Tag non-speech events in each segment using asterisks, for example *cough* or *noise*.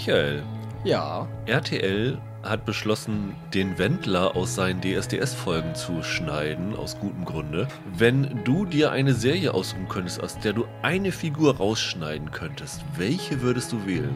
Michael. Ja. RTL hat beschlossen, den Wendler aus seinen DSDS-Folgen zu schneiden, aus gutem Grunde. Wenn du dir eine Serie aussuchen könntest, aus der du eine Figur rausschneiden könntest, welche würdest du wählen?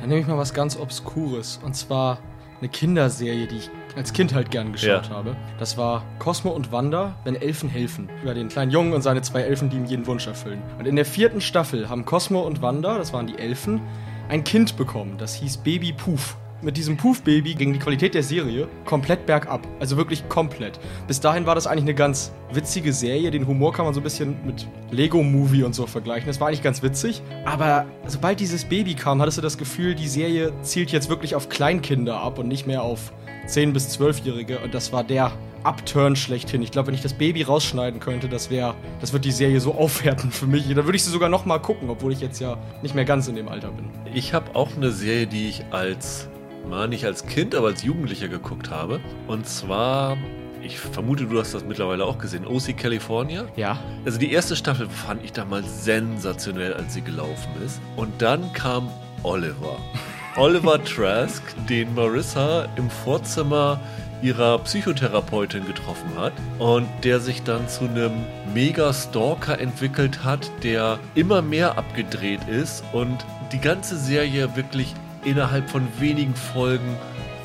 Dann nehme ich mal was ganz Obskures. Und zwar eine Kinderserie, die ich als Kind halt gern geschaut Ja. habe. Das war Cosmo und Wanda, wenn Elfen helfen. Über den kleinen Jungen und seine zwei Elfen, die ihm jeden Wunsch erfüllen. Und in der vierten Staffel haben Cosmo und Wanda, das waren die Elfen, ein Kind bekommen. Das hieß Baby Poof. Mit diesem Poof-Baby ging die Qualität der Serie komplett bergab. Also wirklich komplett. Bis dahin war das eigentlich eine ganz witzige Serie. Den Humor kann man so ein bisschen mit Lego-Movie und so vergleichen. Das war eigentlich ganz witzig. Aber sobald dieses Baby kam, hattest du das Gefühl, die Serie zielt jetzt wirklich auf Kleinkinder ab und nicht mehr auf 10- bis 12-Jährige. Und das war der Upturn schlechthin. Ich glaube, wenn ich das Baby rausschneiden könnte, das wäre, das wird die Serie so *laughs* aufwerten für mich. Da würde ich sie sogar noch mal gucken, obwohl ich jetzt ja nicht mehr ganz in dem Alter bin. Ich habe auch eine Serie, die ich als, mal nicht als Kind, aber als Jugendlicher geguckt habe. Und zwar, ich vermute, du hast das mittlerweile auch gesehen, OC California. Ja. Also die erste Staffel fand ich damals sensationell, als sie gelaufen ist. Und dann kam Oliver. *laughs* Oliver Trask, den Marissa im Vorzimmer ihrer Psychotherapeutin getroffen hat und der sich dann zu einem Mega-Stalker entwickelt hat, der immer mehr abgedreht ist und die ganze Serie wirklich innerhalb von wenigen Folgen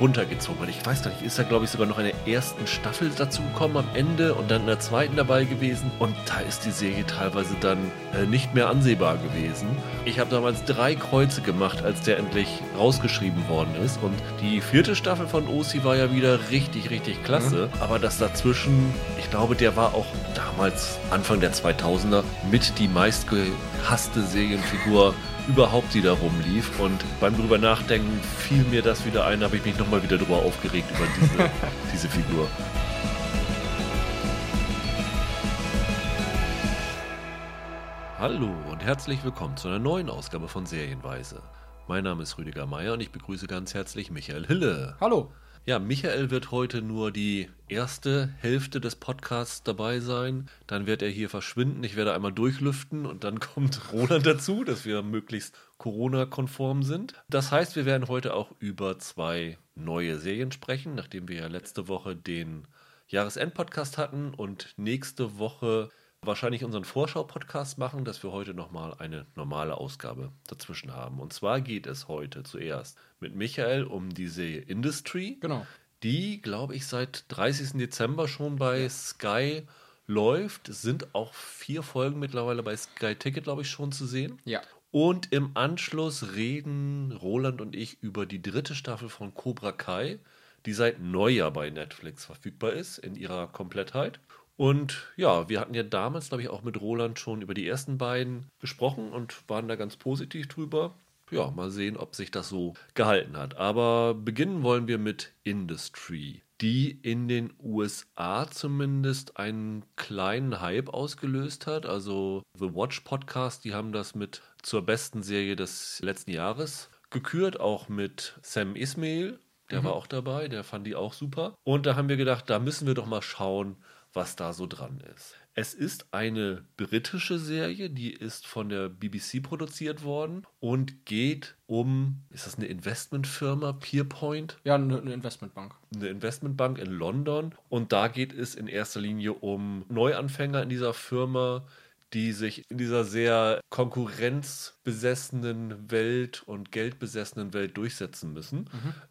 runtergezogen hat. Ich weiß gar nicht, ist da glaube ich sogar noch in der ersten Staffel dazu gekommen am Ende und dann in der zweiten dabei gewesen. Und da ist die Serie teilweise dann äh, nicht mehr ansehbar gewesen. Ich habe damals drei Kreuze gemacht, als der endlich rausgeschrieben worden ist. Und die vierte Staffel von OC war ja wieder richtig, richtig klasse. Aber das dazwischen, ich glaube, der war auch damals, Anfang der 2000er, mit die meistgehasste Serienfigur überhaupt, die da rumlief. Und beim drüber nachdenken fiel mir das wieder ein, habe ich mich nochmal wieder drüber aufgeregt über diese, *laughs* diese Figur. Hallo und herzlich willkommen zu einer neuen Ausgabe von Serienweise. Mein Name ist Rüdiger Meier und ich begrüße ganz herzlich Michael Hille. Hallo. Ja, Michael wird heute nur die erste Hälfte des Podcasts dabei sein. Dann wird er hier verschwinden. Ich werde einmal durchlüften und dann *laughs* kommt Roland dazu, dass wir möglichst Corona-konform sind. Das heißt, wir werden heute auch über zwei neue Serien sprechen, nachdem wir ja letzte Woche den Jahresend-Podcast hatten und nächste Woche wahrscheinlich unseren Vorschau-Podcast machen, dass wir heute nochmal eine normale Ausgabe dazwischen haben. Und zwar geht es heute zuerst mit Michael um die Serie Industry Genau. die, glaube ich, seit 30. Dezember schon bei Sky läuft. Es sind auch vier Folgen mittlerweile bei Sky Ticket, glaube ich, schon zu sehen. Ja. Und im Anschluss reden Roland und ich über die dritte Staffel von Cobra Kai, die seit Neujahr bei Netflix verfügbar ist, in ihrer Komplettheit. Und ja, wir hatten ja damals, glaube ich, auch mit Roland schon über die ersten beiden gesprochen und waren da ganz positiv drüber. Ja, mal sehen, ob sich das so gehalten hat. Aber beginnen wollen wir mit Industry, die in den USA zumindest einen kleinen Hype ausgelöst hat. Also The Watch Podcast, die haben das mit zur besten Serie des letzten Jahres gekürt, auch mit Sam Ismail. Der war auch dabei, der fand die auch super. Und da haben wir gedacht, da müssen wir doch mal schauen, was da so dran ist. Es ist eine britische Serie, die ist von der BBC produziert worden und geht um, ist das eine Investmentfirma, Peerpoint? Ja, eine, eine Investmentbank. eine Investmentbank in London und da geht es in erster Linie um Neuanfänger in dieser Firma, die sich in dieser sehr konkurrenzbesessenen Welt und geldbesessenen Welt durchsetzen müssen.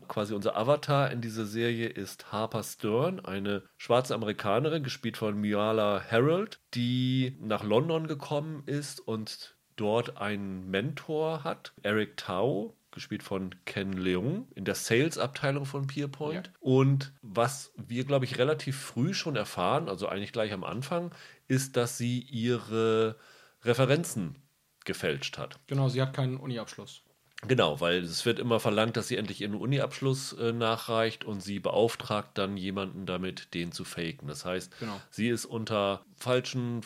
Quasi unser Avatar in dieser Serie ist Harper Stern, eine schwarze Amerikanerin, gespielt von Miala Harold, die nach London gekommen ist und dort einen Mentor hat, Eric Tau, gespielt von Ken Leung, in der Sales-Abteilung von Peerpoint. Und was wir, glaube ich, relativ früh schon erfahren, also eigentlich gleich am Anfang, ist, dass sie ihre Referenzen gefälscht hat. Genau, sie hat keinen Uni-Abschluss. Genau, weil es wird immer verlangt, dass sie endlich ihren Uni-Abschluss äh, nachreicht und sie beauftragt dann jemanden damit, den zu faken. Das heißt, Genau. sie ist unter falschen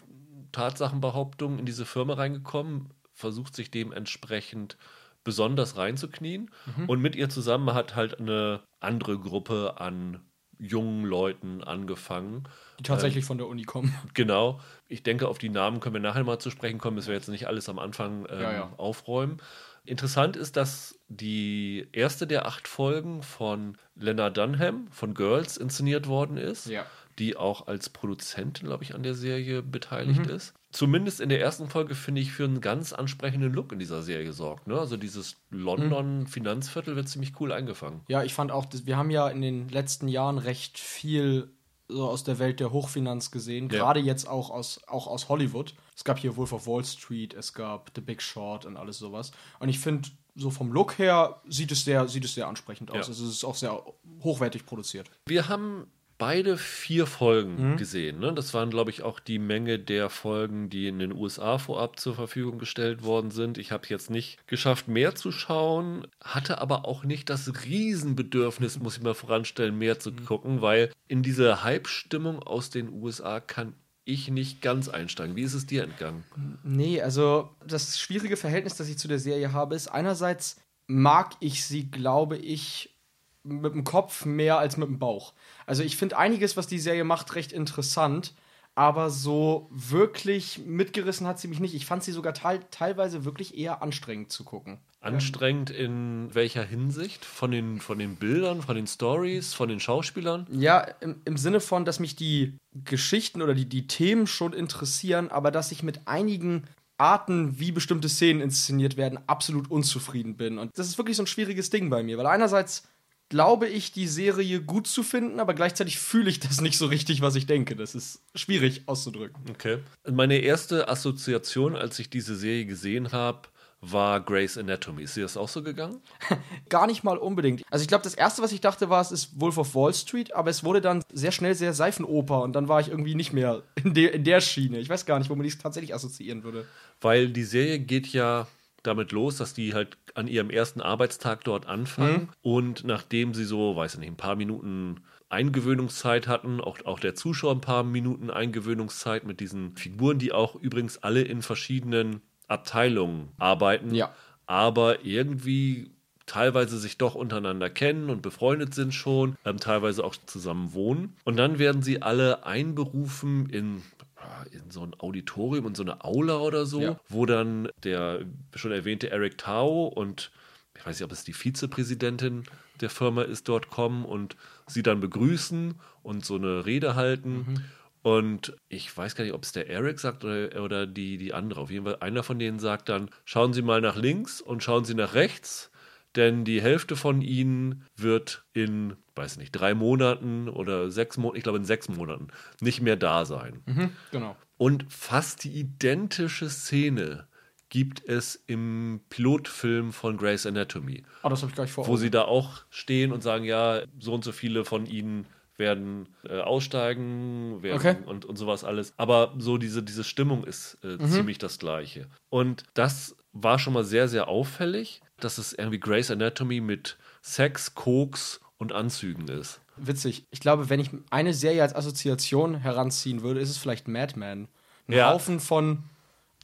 Tatsachenbehauptungen in diese Firma reingekommen, versucht sich dementsprechend besonders reinzuknien und mit ihr zusammen hat halt eine andere Gruppe an jungen Leuten angefangen. Die tatsächlich von der Uni kommen. *laughs* Genau. Ich denke, auf die Namen können wir nachher mal zu sprechen kommen. Das wir jetzt nicht alles am Anfang ähm, Ja, ja. aufräumen. Interessant ist, dass die erste der acht Folgen von Lena Dunham von Girls inszeniert worden ist, Ja. die auch als Produzentin, glaube ich, an der Serie beteiligt ist. Zumindest in der ersten Folge finde ich für einen ganz ansprechenden Look in dieser Serie sorgt. Ne? Also dieses London-Finanzviertel wird ziemlich cool eingefangen. Ja, ich fand auch, wir haben ja in den letzten Jahren recht viel so aus der Welt der Hochfinanz gesehen, Ja. gerade jetzt auch aus, auch aus Hollywood. Es gab hier Wolf of Wall Street, es gab The Big Short und alles sowas. Und ich finde, so vom Look her sieht es sehr, sieht es sehr ansprechend aus. Ja. Also es ist auch sehr hochwertig produziert. Wir haben beide vier Folgen gesehen. Ne? Das waren, glaube ich, auch die Menge der Folgen, die in den USA vorab zur Verfügung gestellt worden sind. Ich habe jetzt nicht geschafft, mehr zu schauen, hatte aber auch nicht das Riesenbedürfnis, muss ich mal voranstellen, mehr zu gucken, weil in diese Hype-Stimmung aus den USA kann ich nicht ganz einsteigen. Wie ist es dir entgangen? Nee, also das schwierige Verhältnis, das ich zu der Serie habe, ist einerseits mag ich sie, glaube ich, mit dem Kopf mehr als mit dem Bauch. Also ich finde einiges, was die Serie macht, recht interessant, aber so wirklich mitgerissen hat sie mich nicht. Ich fand sie sogar teil teilweise wirklich eher anstrengend zu gucken. Anstrengend in welcher Hinsicht? Von den, von den Bildern, von den Stories, von den Schauspielern? Ja, im, im Sinne von, dass mich die Geschichten oder die, die Themen schon interessieren, aber dass ich mit einigen Arten, wie bestimmte Szenen inszeniert werden, absolut unzufrieden bin. Und das ist wirklich so ein schwieriges Ding bei mir, weil einerseits glaube ich, die Serie gut zu finden, aber gleichzeitig fühle ich das nicht so richtig, was ich denke. Das ist schwierig auszudrücken. Okay. Meine erste Assoziation, als ich diese Serie gesehen habe, war Grey's Anatomy. Ist dir das auch so gegangen? *laughs* Gar nicht mal unbedingt. Also ich glaube, das erste, was ich dachte, war, es ist Wolf of Wall Street, aber es wurde dann sehr schnell sehr Seifenoper und dann war ich irgendwie nicht mehr in, der in der Schiene. Ich weiß gar nicht, womit ich es tatsächlich assoziieren würde. Weil die Serie geht ja damit los, dass die halt an ihrem ersten Arbeitstag dort anfangen und nachdem sie so, weiß ich nicht, ein paar Minuten Eingewöhnungszeit hatten, auch, auch der Zuschauer ein paar Minuten Eingewöhnungszeit mit diesen Figuren, die auch übrigens alle in verschiedenen Abteilungen arbeiten, Ja. aber irgendwie teilweise sich doch untereinander kennen und befreundet sind schon, ähm, teilweise auch zusammen wohnen. Und dann werden sie alle einberufen in, in so ein Auditorium, in so eine Aula oder so, Ja. wo dann der schon erwähnte Eric Tao und ich weiß nicht, ob es die Vizepräsidentin der Firma ist, dort kommen und sie dann begrüßen und so eine Rede halten. Und ich weiß gar nicht, ob es der Eric sagt oder, oder die, die andere. Auf jeden Fall, einer von denen sagt dann, schauen Sie mal nach links und schauen Sie nach rechts, denn die Hälfte von Ihnen wird in, weiß nicht, drei Monaten oder sechs Monaten, ich glaube in sechs Monaten, nicht mehr da sein. Genau. Und fast die identische Szene gibt es im Pilotfilm von Grey's Anatomy, Oh, das habe ich gar nicht vor. wo sie da auch stehen und sagen, ja, so und so viele von ihnen werden äh, aussteigen werden Okay. und, und sowas alles. Aber so diese, diese Stimmung ist äh, Mhm. ziemlich das gleiche. Und das war schon mal sehr, sehr auffällig, dass es irgendwie Grey's Anatomy mit Sex, Koks und Anzügen ist. Witzig. Ich glaube, wenn ich eine Serie als Assoziation heranziehen würde, ist es vielleicht Mad Men. Ein Ja. Haufen von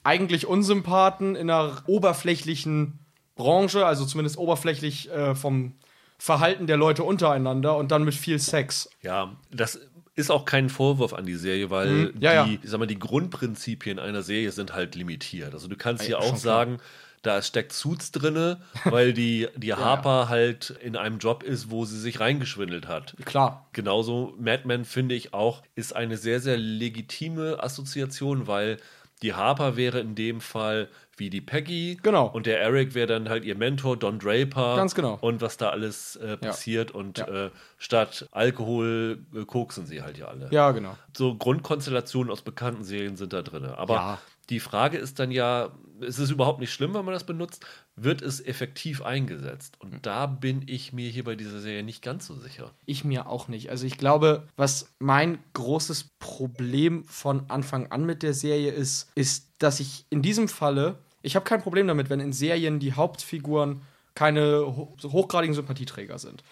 eigentlich Unsympathen in einer oberflächlichen Branche, also zumindest oberflächlich äh, vom Verhalten der Leute untereinander und dann mit viel Sex. Ja, das ist auch kein Vorwurf an die Serie, weil Mhm. Ja, die, ja. Sag mal, die Grundprinzipien einer Serie sind halt limitiert. Also du kannst hier Ja, auch klar. sagen, da steckt Suits drinne, *laughs* weil die, die Harper halt in einem Job ist, wo sie sich reingeschwindelt hat. Klar. Genauso Mad Men finde ich auch, ist eine sehr, sehr legitime Assoziation, weil die Harper wäre in dem Fall wie die Peggy. Genau. Und der Eric wäre dann halt ihr Mentor, Don Draper. Ganz genau. Und was da alles äh, passiert. Und Ja. äh, statt Alkohol äh, koksen sie halt ja alle. Ja, genau. So Grundkonstellationen aus bekannten Serien sind da drin. Aber Ja. Die Frage ist dann ja, ist es überhaupt nicht schlimm, wenn man das benutzt? Wird es effektiv eingesetzt? Und da bin ich mir hier bei dieser Serie nicht ganz so sicher. Ich mir auch nicht. Also ich glaube, was mein großes Problem von Anfang an mit der Serie ist, ist, dass ich in diesem Falle, ich habe kein Problem damit, wenn in Serien die Hauptfiguren keine hochgradigen Sympathieträger sind.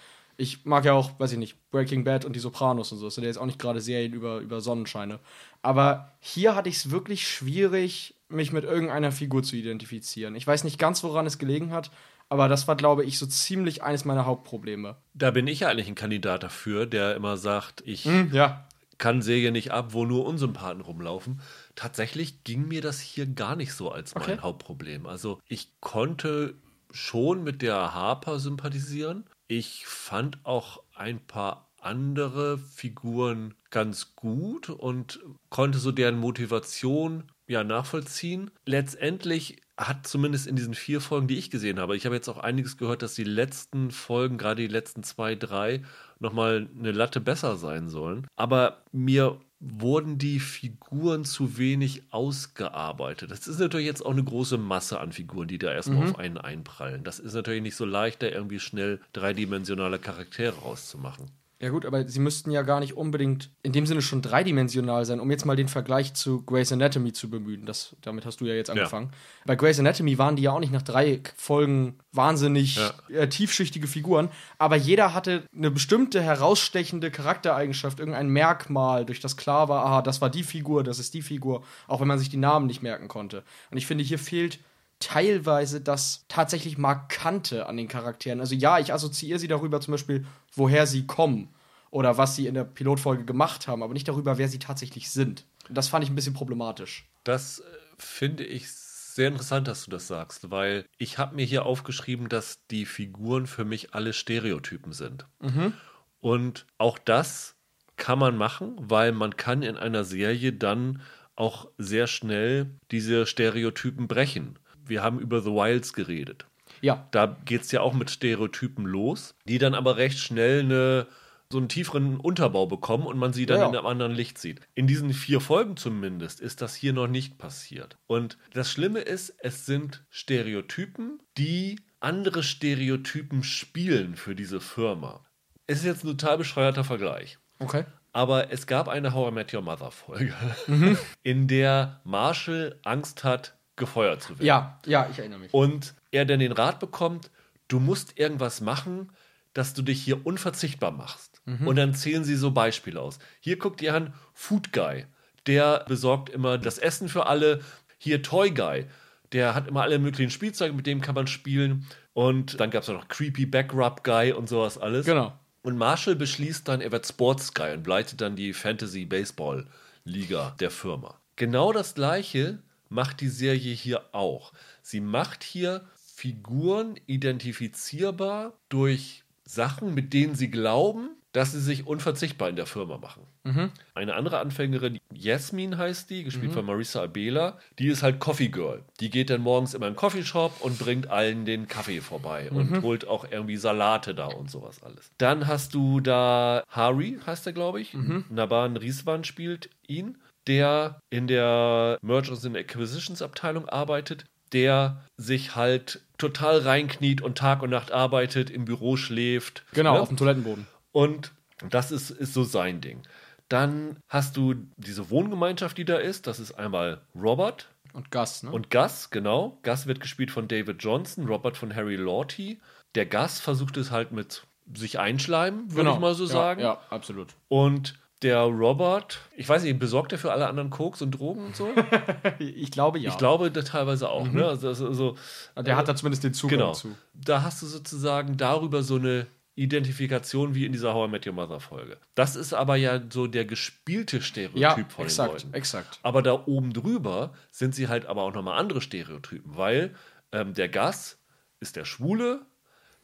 Ich mag ja auch, weiß ich nicht, Breaking Bad und die Sopranos und so. Das sind ja jetzt auch nicht gerade Serien über, über Sonnenscheine. Aber hier hatte ich es wirklich schwierig, mich mit irgendeiner Figur zu identifizieren. Ich weiß nicht ganz, woran es gelegen hat, aber das war, glaube ich, so ziemlich eines meiner Hauptprobleme. Da bin ich ja eigentlich ein Kandidat dafür, der immer sagt, ich Ja, kann Serien nicht ab, wo nur Unsympathen rumlaufen. Tatsächlich ging mir das hier gar nicht so als mein Okay. Hauptproblem. Also ich konnte schon mit der Harper sympathisieren. Ich fand auch ein paar andere Figuren ganz gut und konnte so deren Motivation ja nachvollziehen. Letztendlich hat zumindest in diesen vier Folgen, die ich gesehen habe, ich habe jetzt auch einiges gehört, dass die letzten Folgen, gerade die letzten zwei, drei, nochmal eine Latte besser sein sollen. Aber mir wurden die Figuren zu wenig ausgearbeitet. Das ist natürlich jetzt auch eine große Masse an Figuren, die da erstmal mhm. auf einen einprallen. Das ist natürlich nicht so leicht, da irgendwie schnell dreidimensionale Charaktere rauszumachen. Ja gut, aber sie müssten ja gar nicht unbedingt in dem Sinne schon dreidimensional sein, um jetzt mal den Vergleich zu Grey's Anatomy zu bemühen. Das, damit hast du ja jetzt angefangen. Ja. Bei Grey's Anatomy waren die ja auch nicht nach drei Folgen wahnsinnig ja. äh, tiefschichtige Figuren, aber jeder hatte eine bestimmte herausstechende Charaktereigenschaft, irgendein Merkmal, durch das klar war, aha, das war die Figur, das ist die Figur, auch wenn man sich die Namen nicht merken konnte. Und ich finde, hier fehlt teilweise das tatsächlich Markante an den Charakteren. Also ja, ich assoziiere sie darüber zum Beispiel, woher sie kommen oder was sie in der Pilotfolge gemacht haben, aber nicht darüber, wer sie tatsächlich sind. Das fand ich ein bisschen problematisch. Das äh, finde ich sehr interessant, dass du das sagst, weil ich habe mir hier aufgeschrieben, dass die Figuren für mich alle Stereotypen sind. Mhm. Und auch das kann man machen, weil man kann in einer Serie dann auch sehr schnell diese Stereotypen brechen wir haben über The Wilds geredet. Ja. Da geht es ja auch mit Stereotypen los, die dann aber recht schnell eine, so einen tieferen Unterbau bekommen und man sie dann ja. in einem anderen Licht sieht. In diesen vier Folgen zumindest ist das hier noch nicht passiert. Und das Schlimme ist, es sind Stereotypen, die andere Stereotypen spielen für diese Firma. Es ist jetzt ein total bescheuerter Vergleich. Okay. Aber es gab eine How I Met Your Mother Folge, mhm. *laughs* in der Marshall Angst hat, gefeuert zu werden. Ja, ja, ich erinnere mich. Und er dann den Rat bekommt, du musst irgendwas machen, dass du dich hier unverzichtbar machst. Mhm. Und dann zählen sie so Beispiele aus. Hier guckt ihr an, Food Guy, der besorgt immer das Essen für alle. Hier Toy Guy, der hat immer alle möglichen Spielzeuge, mit dem kann man spielen. Und dann gab es noch Creepy Backrub Guy und sowas alles. Genau. Und Marshall beschließt dann, er wird Sports Guy und leitet dann die Fantasy Baseball Liga der Firma. Genau das gleiche macht die Serie hier auch. Sie macht hier Figuren identifizierbar durch Sachen, mit denen sie glauben, dass sie sich unverzichtbar in der Firma machen. Mhm. Eine andere Anfängerin, Jasmin heißt die, gespielt mhm. von Marissa Abela, die ist halt Coffee Girl. Die geht dann morgens immer in den Coffeeshop und bringt allen den Kaffee vorbei mhm. und holt auch irgendwie Salate da und sowas alles. Dann hast du da Hari, heißt er, glaube ich. Mhm. Naban Rieswan spielt ihn der in der Mergers and Acquisitions Abteilung arbeitet, der sich halt total reinkniet und Tag und Nacht arbeitet, im Büro schläft. Genau, ne? auf dem Toilettenboden. Und das ist, ist so sein Ding. Dann hast du diese Wohngemeinschaft, die da ist. Das ist einmal Robert. Und Gus, ne? Und Gus, genau. Gus wird gespielt von David Johnson, Robert von Harry Lawty. Der Gus versucht es halt mit sich einschleimen, würde genau. ich mal so ja, sagen. Ja, absolut. Und der Robert, ich weiß nicht, besorgt er für alle anderen Koks und Drogen und so? *laughs* ich glaube ja. Ich glaube teilweise auch. Mhm. Ne? Also, also, also, der hat da zumindest den Zugang genau. zu. Da hast du sozusagen darüber so eine Identifikation wie in dieser How I Met Your Mother Folge. Das ist aber ja so der gespielte Stereotyp ja, von exakt, den Leuten. exakt. Aber da oben drüber sind sie halt aber auch nochmal andere Stereotypen, weil ähm, der Gas ist der Schwule,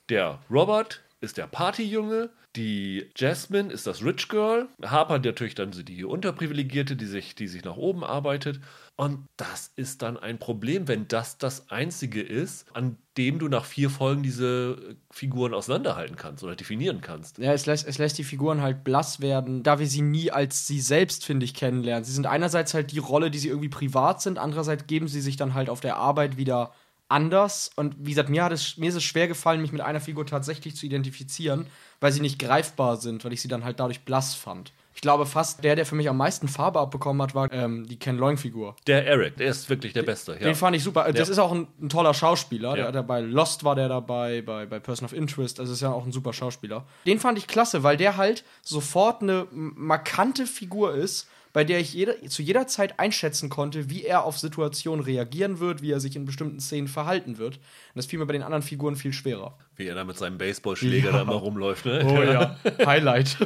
der Robert ist der Partyjunge, die Jasmine ist das Rich Girl, Harper natürlich dann die Unterprivilegierte, die sich, die sich nach oben arbeitet. Und das ist dann ein Problem, wenn das das Einzige ist, an dem du nach vier Folgen diese Figuren auseinanderhalten kannst oder definieren kannst. Ja, es lässt, es lässt die Figuren halt blass werden, da wir sie nie als sie selbst, finde ich, kennenlernen. Sie sind einerseits halt die Rolle, die sie irgendwie privat sind, andererseits geben sie sich dann halt auf der Arbeit wieder anders. Und wie gesagt, mir, hat es, mir ist es schwer gefallen, mich mit einer Figur tatsächlich zu identifizieren, weil sie nicht greifbar sind, weil ich sie dann halt dadurch blass fand. Ich glaube fast, der, der für mich am meisten Farbe abbekommen hat, war ähm, die Ken Loing-Figur. Der Eric, der ist wirklich der Beste. Den fand ich super. Das ja. ist auch ein, ein toller Schauspieler. Ja. Der, der, bei Lost war der dabei, bei, bei Person of Interest. Das ist ja auch ein super Schauspieler. Den fand ich klasse, weil der halt sofort eine markante Figur ist bei der ich jeder, zu jeder Zeit einschätzen konnte, wie er auf Situationen reagieren wird, wie er sich in bestimmten Szenen verhalten wird. Und das fiel mir bei den anderen Figuren viel schwerer. Wie er da mit seinem Baseballschläger ja. da immer rumläuft, ne? Oh ja, *laughs* Highlight.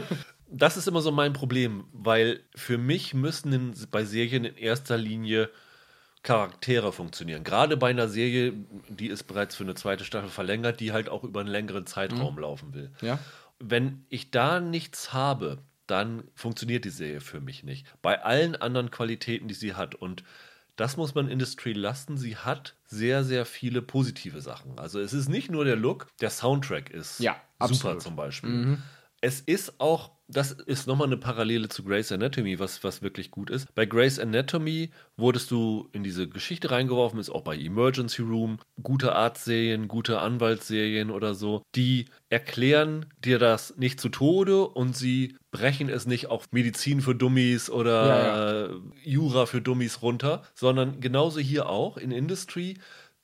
Das ist immer so mein Problem, weil für mich müssen in, bei Serien in erster Linie Charaktere funktionieren. Gerade bei einer Serie, die ist bereits für eine zweite Staffel verlängert, die halt auch über einen längeren Zeitraum mhm. laufen will. Ja. Wenn ich da nichts habe, dann funktioniert die Serie für mich nicht. Bei allen anderen Qualitäten, die sie hat. Und das muss man Industry lassen. Sie hat sehr, sehr viele positive Sachen. Also es ist nicht nur der Look, der Soundtrack ist ja, super absolut. zum Beispiel. Mhm. Es ist auch das ist nochmal eine Parallele zu Grey's Anatomy, was, was wirklich gut ist. Bei Grey's Anatomy wurdest du in diese Geschichte reingeworfen, ist auch bei Emergency Room, gute Arztserien, gute Anwaltsserien oder so, die erklären dir das nicht zu Tode und sie brechen es nicht auf Medizin für Dummies oder ja, ja. Jura für Dummies runter, sondern genauso hier auch in Industry,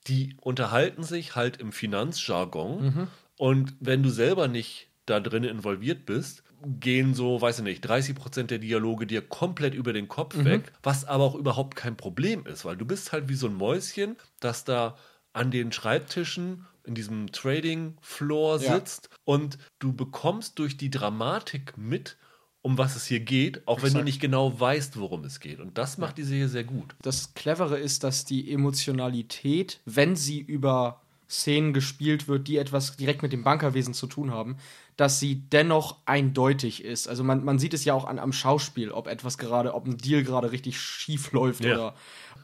die unterhalten sich halt im Finanzjargon mhm. und wenn du selber nicht da drin involviert bist, gehen so, weiß ich nicht, 30 Prozent der Dialoge dir komplett über den Kopf mhm. weg, was aber auch überhaupt kein Problem ist, weil du bist halt wie so ein Mäuschen, das da an den Schreibtischen in diesem Trading Floor sitzt ja. und du bekommst durch die Dramatik mit, um was es hier geht, auch wenn du nicht genau weißt, worum es geht. Und das macht die Serie sehr gut. Das Clevere ist, dass die Emotionalität, wenn sie über Szenen gespielt wird, die etwas direkt mit dem Bankerwesen zu tun haben, dass sie dennoch eindeutig ist. Also man, man sieht es ja auch an, am Schauspiel, ob etwas gerade, ob ein Deal gerade richtig schief läuft ja. oder.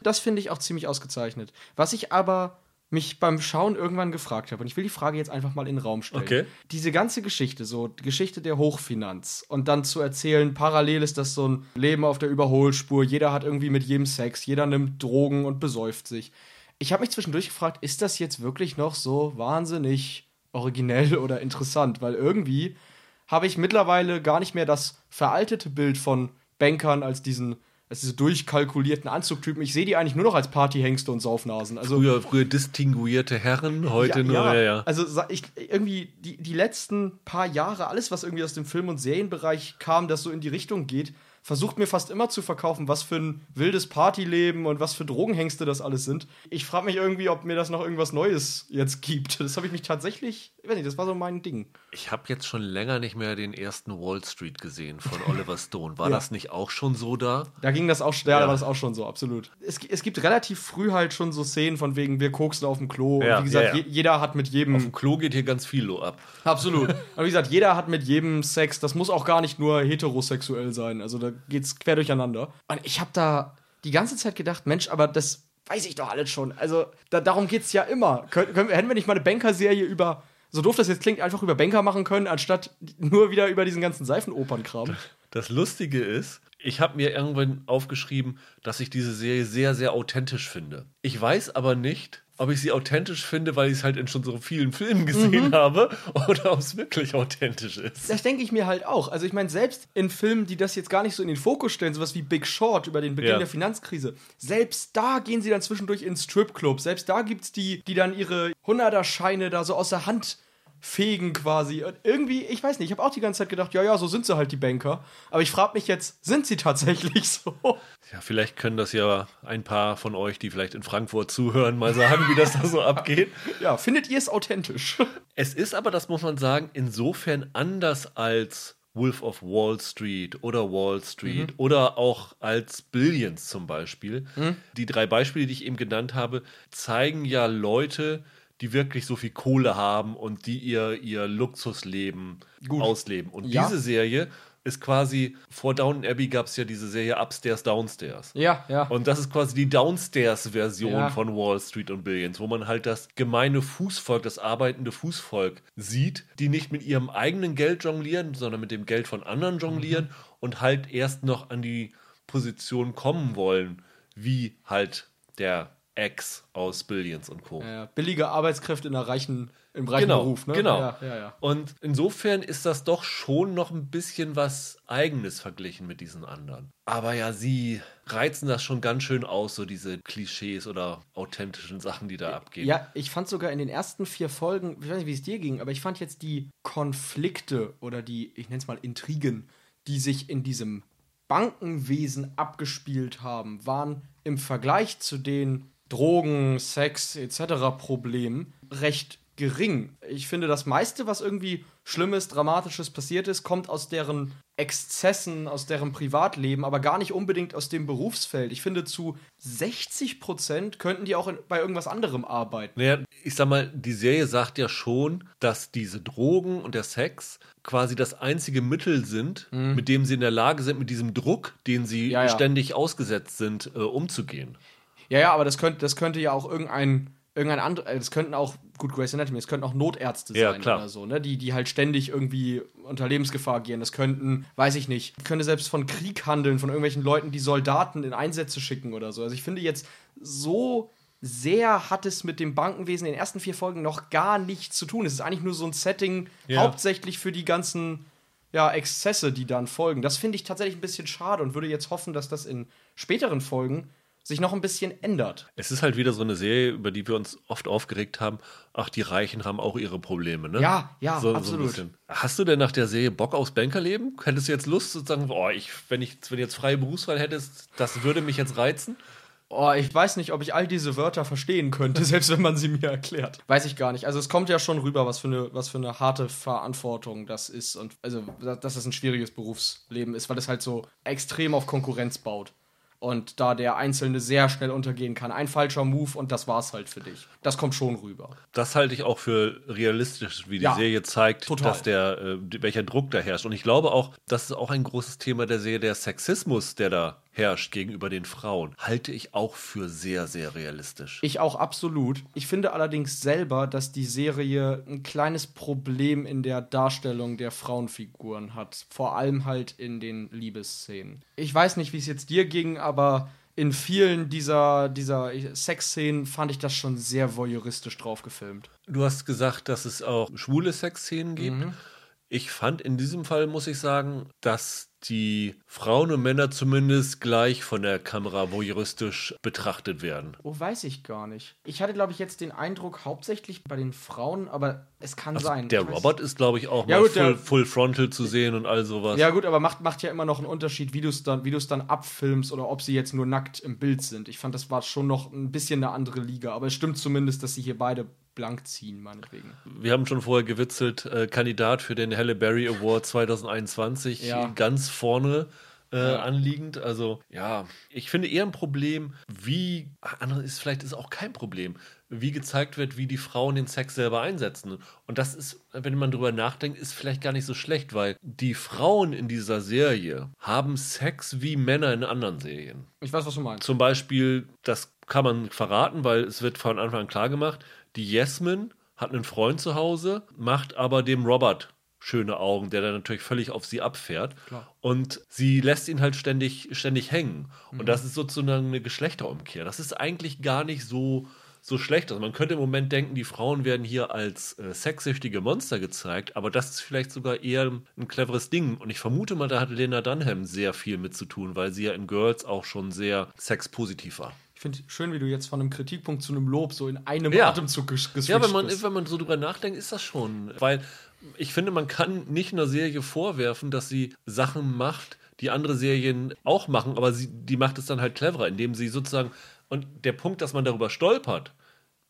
Das finde ich auch ziemlich ausgezeichnet. Was ich aber mich beim Schauen irgendwann gefragt habe, und ich will die Frage jetzt einfach mal in den Raum stellen. Okay. Diese ganze Geschichte, so die Geschichte der Hochfinanz und dann zu erzählen, parallel ist das so ein Leben auf der Überholspur, jeder hat irgendwie mit jedem Sex, jeder nimmt Drogen und besäuft sich. Ich habe mich zwischendurch gefragt, ist das jetzt wirklich noch so wahnsinnig originell *laughs* oder interessant, weil irgendwie habe ich mittlerweile gar nicht mehr das veraltete Bild von Bankern als diesen als diese durchkalkulierten Anzugtypen. Ich sehe die eigentlich nur noch als Partyhengste und Saufnasen. Also, früher, früher distinguierte Herren, heute ja, nur, ja, ja, ja. Also ich, irgendwie die, die letzten paar Jahre, alles, was irgendwie aus dem Film- und Serienbereich kam, das so in die Richtung geht, versucht mir fast immer zu verkaufen, was für ein wildes Partyleben und was für Drogenhengste das alles sind. Ich frage mich irgendwie, ob mir das noch irgendwas Neues jetzt gibt. Das habe ich mich tatsächlich, ich weiß nicht, das war so mein Ding. Ich habe jetzt schon länger nicht mehr den ersten Wall Street gesehen von *laughs* Oliver Stone. War ja. das nicht auch schon so da? Da ging das auch, ja, ja. da war das auch schon so, absolut. Es, es gibt relativ früh halt schon so Szenen von wegen, wir koksen auf dem Klo. Ja, und wie gesagt, je, jeder hat mit jedem. Auf dem Klo geht hier ganz viel ab. Absolut. Aber wie gesagt, jeder hat mit jedem Sex. Das muss auch gar nicht nur heterosexuell sein. Also da geht's quer durcheinander. Und ich habe da die ganze Zeit gedacht, Mensch, aber das weiß ich doch alles schon. Also da, darum geht's ja immer. Kön können, hätten wir nicht mal eine Banker-Serie über, so doof das jetzt klingt, einfach über Banker machen können, anstatt nur wieder über diesen ganzen Seifenopernkram? Das Lustige ist, ich habe mir irgendwann aufgeschrieben, dass ich diese Serie sehr, sehr authentisch finde. Ich weiß aber nicht, ob ich sie authentisch finde, weil ich es halt in schon so vielen Filmen gesehen mhm. habe, *laughs* oder ob es wirklich authentisch ist. Das denke ich mir halt auch. Also ich meine, selbst in Filmen, die das jetzt gar nicht so in den Fokus stellen, sowas wie Big Short über den Beginn ja. der Finanzkrise, selbst da gehen sie dann zwischendurch in Stripclub. Selbst da gibt es die, die dann ihre Hunderter-Scheine da so aus der Hand fegen quasi. Und irgendwie, ich weiß nicht, ich habe auch die ganze Zeit gedacht, ja, ja, so sind sie halt die Banker. Aber ich frage mich jetzt, sind sie tatsächlich so? Ja, vielleicht können das ja ein paar von euch, die vielleicht in Frankfurt zuhören, mal sagen, wie das da so abgeht. *laughs* Ja, findet ihr es authentisch? Es ist aber, das muss man sagen, insofern anders als Wolf of Wall Street oder Wall Street mhm. oder auch als Billions zum Beispiel. Mhm. Die drei Beispiele, die ich eben genannt habe, zeigen ja Leute, die wirklich so viel Kohle haben und die ihr, ihr Luxusleben Gut. ausleben. Und ja. diese Serie ist quasi, vor Downton Abbey gab es ja diese Serie Upstairs, Downstairs. Ja, ja. Und das ist quasi die Downstairs-Version ja. von Wall Street und Billions, wo man halt das gemeine Fußvolk, das arbeitende Fußvolk sieht, die nicht mit ihrem eigenen Geld jonglieren, sondern mit dem Geld von anderen jonglieren mhm. und halt erst noch an die Position kommen wollen, wie halt der Ex aus Billions und Co. Ja, billige Arbeitskräfte in der reichen, im reichen genau, Beruf, ne? Genau. Ja, ja, und insofern ist das doch schon noch ein bisschen was Eigenes verglichen mit diesen anderen. Aber ja, sie reizen das schon ganz schön aus, so diese Klischees oder authentischen Sachen, die da abgehen. Ja, ich fand sogar in den ersten vier Folgen, ich weiß nicht, wie es dir ging, aber ich fand jetzt die Konflikte oder die, ich nenne es mal Intrigen, die sich in diesem Bankenwesen abgespielt haben, waren im Vergleich zu den Drogen, Sex etc. Problem recht gering. Ich finde, das meiste, was irgendwie Schlimmes, Dramatisches passiert ist, kommt aus deren Exzessen, aus deren Privatleben, aber gar nicht unbedingt aus dem Berufsfeld. Ich finde, zu 60 Prozent könnten die auch in, bei irgendwas anderem arbeiten. Naja, ich sag mal, die Serie sagt ja schon, dass diese Drogen und der Sex quasi das einzige Mittel sind, mit dem sie in der Lage sind, mit diesem Druck, den sie Ja, ja. ständig ausgesetzt sind, äh, umzugehen. Ja, ja, aber das könnte, das könnte ja auch irgendein, irgendein anderer, das könnten auch, gut, Grey's Anatomy, es könnten auch Notärzte Ja, sein klar. oder so, ne? Die, die halt ständig irgendwie unter Lebensgefahr gehen. Das könnten, weiß ich nicht, könnte selbst von Krieg handeln, von irgendwelchen Leuten, die Soldaten in Einsätze schicken oder so. Also ich finde jetzt, so sehr hat es mit dem Bankenwesen in den ersten vier Folgen noch gar nichts zu tun. Es ist eigentlich nur so ein Setting, Ja. hauptsächlich für die ganzen ja, Exzesse, die dann folgen. Das finde ich tatsächlich ein bisschen schade und würde jetzt hoffen, dass das in späteren Folgen sich noch ein bisschen ändert. Es ist halt wieder so eine Serie, über die wir uns oft aufgeregt haben. Ach, die Reichen haben auch ihre Probleme, ne? Ja, ja, so, So absolut. bisschen. Hast du denn nach der Serie Bock aufs Bankerleben? Hättest du jetzt Lust zu sagen, oh, ich, wenn ich wenn du jetzt freie Berufswahl hättest, das würde mich jetzt reizen? Oh, ich weiß nicht, ob ich all diese Wörter verstehen könnte, *laughs* selbst wenn man sie mir erklärt. Weiß ich gar nicht. Also es kommt ja schon rüber, was für eine, was für eine harte Verantwortung das ist und also dass es ein schwieriges Berufsleben ist, weil es halt so extrem auf Konkurrenz baut. Und da der Einzelne sehr schnell untergehen kann. Ein falscher Move und das war's halt für dich. Das kommt schon rüber. Das halte ich auch für realistisch, wie die Ja, Serie zeigt, total. dass der, äh, welcher Druck da herrscht. Und ich glaube auch, das ist auch ein großes Thema der Serie, der Sexismus, der da herrscht gegenüber den Frauen, halte ich auch für sehr, sehr realistisch. Ich auch absolut. Ich finde allerdings selber, dass die Serie ein kleines Problem in der Darstellung der Frauenfiguren hat. Vor allem halt in den Liebesszenen. Ich weiß nicht, wie es jetzt dir ging, aber in vielen dieser, dieser Sexszenen fand ich das schon sehr voyeuristisch drauf gefilmt. Du hast gesagt, dass es auch schwule Sexszenen gibt. Mhm. Ich fand in diesem Fall, muss ich sagen, dass die Frauen und Männer zumindest gleich von der Kamera voyeuristisch betrachtet werden. Oh, weiß ich gar nicht. Ich hatte, glaube ich, jetzt den Eindruck, hauptsächlich bei den Frauen, aber es kann sein. Also Der Ich weiß- Robert ist, glaube ich, auch Ja, mal gut, der- full, full Frontal zu sehen und all sowas. Ja, gut, aber macht, macht ja immer noch einen Unterschied, wie du es dann, wie dann abfilmst oder ob sie jetzt nur nackt im Bild sind. Ich fand, das war schon noch ein bisschen eine andere Liga, aber es stimmt zumindest, dass sie hier beide blank ziehen, meinetwegen. Wir haben schon vorher gewitzelt, äh, Kandidat für den Halle Berry Award 2021 Ja. ganz vorne äh, anliegend. Also ja, ich finde eher ein Problem, wie, andere ist vielleicht ist auch kein Problem, wie gezeigt wird, wie die Frauen den Sex selber einsetzen. Und das ist, wenn man drüber nachdenkt, ist vielleicht gar nicht so schlecht, weil die Frauen in dieser Serie haben Sex wie Männer in anderen Serien. Ich weiß, was du meinst. Zum Beispiel, das kann man verraten, weil es wird von Anfang an klar gemacht, die Jasmine hat einen Freund zu Hause, macht aber dem Robert schöne Augen, der dann natürlich völlig auf sie abfährt. Klar. Und sie lässt ihn halt ständig, ständig hängen. Mhm. Und das ist sozusagen eine Geschlechterumkehr. Das ist eigentlich gar nicht so, so schlecht. Also man könnte im Moment denken, die Frauen werden hier als äh, sexsüchtige Monster gezeigt, aber das ist vielleicht sogar eher ein cleveres Ding. Und ich vermute mal, da hat Lena Dunham sehr viel mit zu tun, weil sie ja in Girls auch schon sehr sexpositiv war. Ich finde schön, wie du jetzt von einem Kritikpunkt zu einem Lob so in einem Ja. Atemzug ges geswitcht Ja, wenn man, bist. wenn man so drüber nachdenkt, ist das schon. Weil ich finde, man kann nicht einer Serie vorwerfen, dass sie Sachen macht, die andere Serien auch machen, aber sie, die macht es dann halt cleverer, indem sie sozusagen. Und der Punkt, dass man darüber stolpert,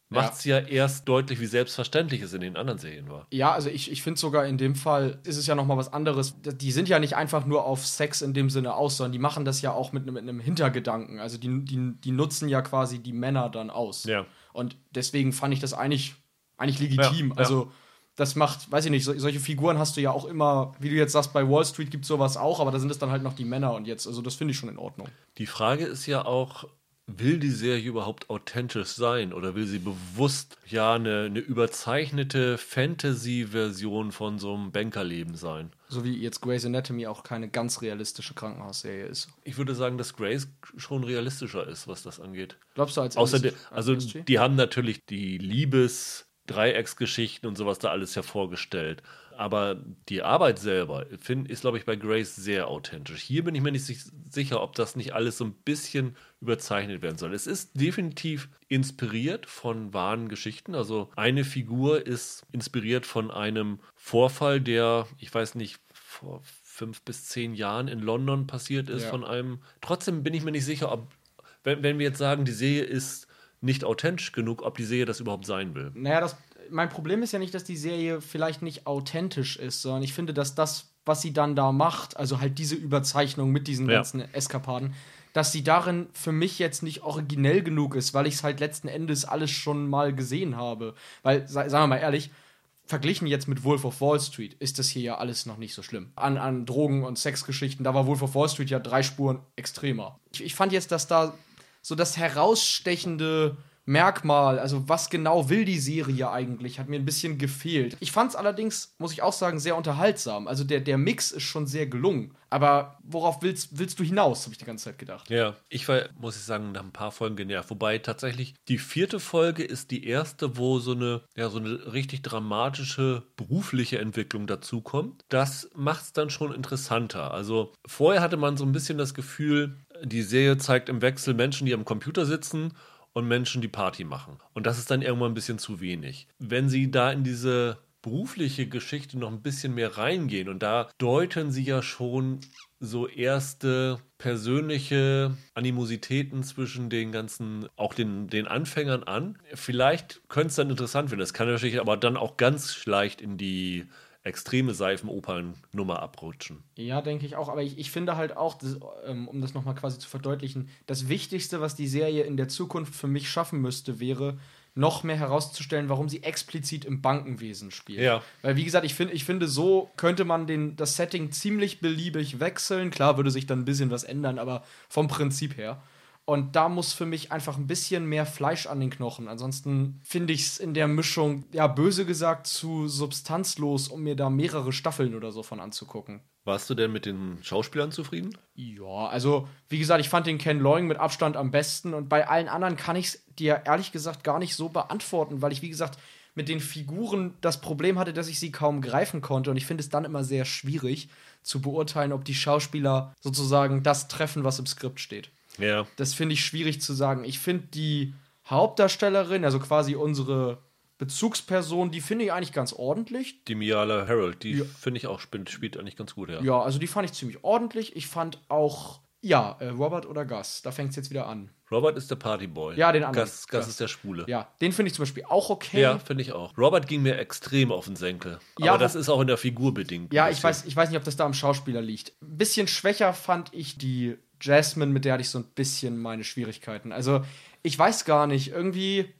macht es ja. erst deutlich, wie selbstverständlich es in den anderen Serien war. Ja, also ich, ich finde sogar in dem Fall ist es ja noch mal was anderes. Die sind ja nicht einfach nur auf Sex in dem Sinne aus, sondern die machen das ja auch mit, einem- mit einem Hintergedanken. Also die, die, die nutzen ja quasi die Männer dann aus. Ja. Und deswegen fand ich das eigentlich, eigentlich legitim. Ja, ja. Also das macht, weiß ich nicht, so, solche Figuren hast du ja auch immer, wie du jetzt sagst, bei Wall Street gibt es sowas auch, aber da sind es dann halt noch die Männer und jetzt, also das finde ich schon in Ordnung. Die Frage ist ja auch, will die Serie überhaupt authentisch sein oder will sie bewusst ja eine, eine überzeichnete Fantasy-Version von so einem Bankerleben sein? So wie jetzt Grey's Anatomy auch keine ganz realistische Krankenhausserie ist. Ich würde sagen, dass Grace schon realistischer ist, was das angeht. Glaubst du als Außerdem, Industrie- also die haben natürlich die Liebes Dreiecksgeschichten und sowas da alles hervorgestellt. Aber die Arbeit selber find, ist, glaube ich, bei Grace sehr authentisch. Hier bin ich mir nicht sich- sicher, ob das nicht alles so ein bisschen überzeichnet werden soll. Es ist definitiv inspiriert von wahren Geschichten. Also eine Figur ist inspiriert von einem Vorfall, der, ich weiß nicht, vor fünf bis zehn Jahren in London passiert ist, Ja. von einem. Trotzdem bin ich mir nicht sicher, ob, wenn, wenn wir jetzt sagen, die Serie ist nicht authentisch genug, ob die Serie das überhaupt sein will. Naja, das, mein Problem ist ja nicht, dass die Serie vielleicht nicht authentisch ist, sondern ich finde, dass das, was sie dann da macht, also halt diese Überzeichnung mit diesen Ja. ganzen Eskapaden, dass sie darin für mich jetzt nicht originell genug ist, weil ich es halt letzten Endes alles schon mal gesehen habe. Weil, sa- sagen wir mal ehrlich, verglichen jetzt mit Wolf of Wall Street ist das hier ja alles noch nicht so schlimm. An, an Drogen- und Sexgeschichten, da war Wolf of Wall Street ja drei Spuren extremer. Ich, ich fand jetzt, dass da so das herausstechende Merkmal, also was genau will die Serie eigentlich, hat mir ein bisschen gefehlt. Ich fand es allerdings, muss ich auch sagen, sehr unterhaltsam. Also der, der Mix ist schon sehr gelungen. Aber worauf willst, willst du hinaus, habe ich die ganze Zeit gedacht. Ja, ich war, muss ich sagen, nach ein paar Folgen genervt. Wobei tatsächlich die vierte Folge ist die erste, wo so eine, ja, so eine richtig dramatische berufliche Entwicklung dazukommt. Das macht es dann schon interessanter. Also vorher hatte man so ein bisschen das Gefühl, die Serie zeigt im Wechsel Menschen, die am Computer sitzen und Menschen, die Party machen. Und das ist dann irgendwann ein bisschen zu wenig. Wenn sie da in diese berufliche Geschichte noch ein bisschen mehr reingehen und da deuten sie ja schon so erste persönliche Animositäten zwischen den ganzen, auch den, den Anfängern an. Vielleicht könnte es dann interessant werden. Das kann natürlich aber dann auch ganz leicht in die extreme Seifenopern-Nummer abrutschen. Ja, denke ich auch. Aber ich, ich finde halt auch, das, ähm, um das nochmal quasi zu verdeutlichen, das Wichtigste, was die Serie in der Zukunft für mich schaffen müsste, wäre, noch mehr herauszustellen, warum sie explizit im Bankenwesen spielt. Ja. Weil, wie gesagt, ich, find, ich finde, so könnte man den, das Setting ziemlich beliebig wechseln. Klar würde sich dann ein bisschen was ändern, aber vom Prinzip her. Und da muss für mich einfach ein bisschen mehr Fleisch an den Knochen. Ansonsten finde ich es in der Mischung, ja, böse gesagt, zu substanzlos, um mir da mehrere Staffeln oder so von anzugucken. Warst du denn mit den Schauspielern zufrieden? Ja, also wie gesagt, ich fand den Ken Loing mit Abstand am besten und bei allen anderen kann ich es dir ehrlich gesagt gar nicht so beantworten, weil ich wie gesagt mit den Figuren das Problem hatte, dass ich sie kaum greifen konnte und ich finde es dann immer sehr schwierig zu beurteilen, ob die Schauspieler sozusagen das treffen, was im Skript steht. Ja. Das finde ich schwierig zu sagen. Ich finde die Hauptdarstellerin, also quasi unsere Bezugsperson, die finde ich eigentlich ganz ordentlich. Die Miala Harold, die Ja. finde ich auch spielt, spielt eigentlich ganz gut, ja. Ja, also die fand ich ziemlich ordentlich. Ich fand auch, ja, äh, Robert oder Gus, da fängt es jetzt wieder an. Robert ist der Partyboy. Ja, den anderen. Gus, Gus Ja. ist der Schwule. Ja, den finde ich zum Beispiel auch okay. Ja, finde ich auch. Robert ging mir extrem auf den Senkel. Ja, Aber das wo- ist auch in der Figur bedingt. Ja, ich weiß, ich weiß nicht, ob das da am Schauspieler liegt. Ein bisschen schwächer fand ich die Jasmine, mit der hatte ich so ein bisschen meine Schwierigkeiten. Also, ich weiß gar nicht, irgendwie.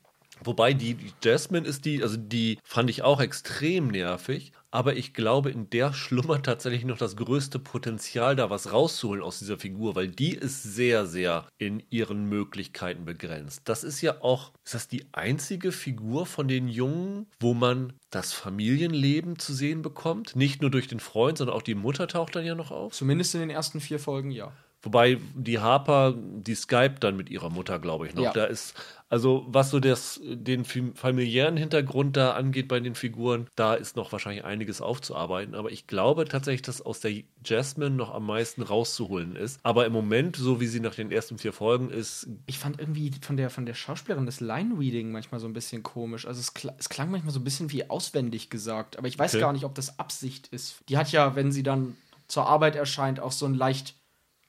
Wobei die, Jasmine ist die, also die fand ich auch extrem nervig, aber ich glaube, in der schlummert tatsächlich noch das größte Potenzial, da was rauszuholen aus dieser Figur, weil die ist sehr, sehr in ihren Möglichkeiten begrenzt. Das ist ja auch, ist das die einzige Figur von den Jungen, wo man das Familienleben zu sehen bekommt? Nicht nur durch den Freund, sondern auch die Mutter taucht dann ja noch auf. Zumindest in den ersten vier Folgen, ja. Wobei die Harper, die Skype dann mit ihrer Mutter, glaube ich, noch. Ja. Da ist, also was so das, den fam- familiären Hintergrund da angeht bei den Figuren, da ist noch wahrscheinlich einiges aufzuarbeiten. Aber ich glaube tatsächlich, dass aus der Jasmine noch am meisten rauszuholen ist. Aber im Moment, so wie sie nach den ersten vier Folgen ist, Ich fand irgendwie von der, von der Schauspielerin das Line-Reading manchmal so ein bisschen komisch. Also, es, kla es klang manchmal so ein bisschen wie auswendig gesagt. Aber ich weiß Okay. gar nicht, ob das Absicht ist. Die hat ja, wenn sie dann zur Arbeit erscheint, auch so ein leicht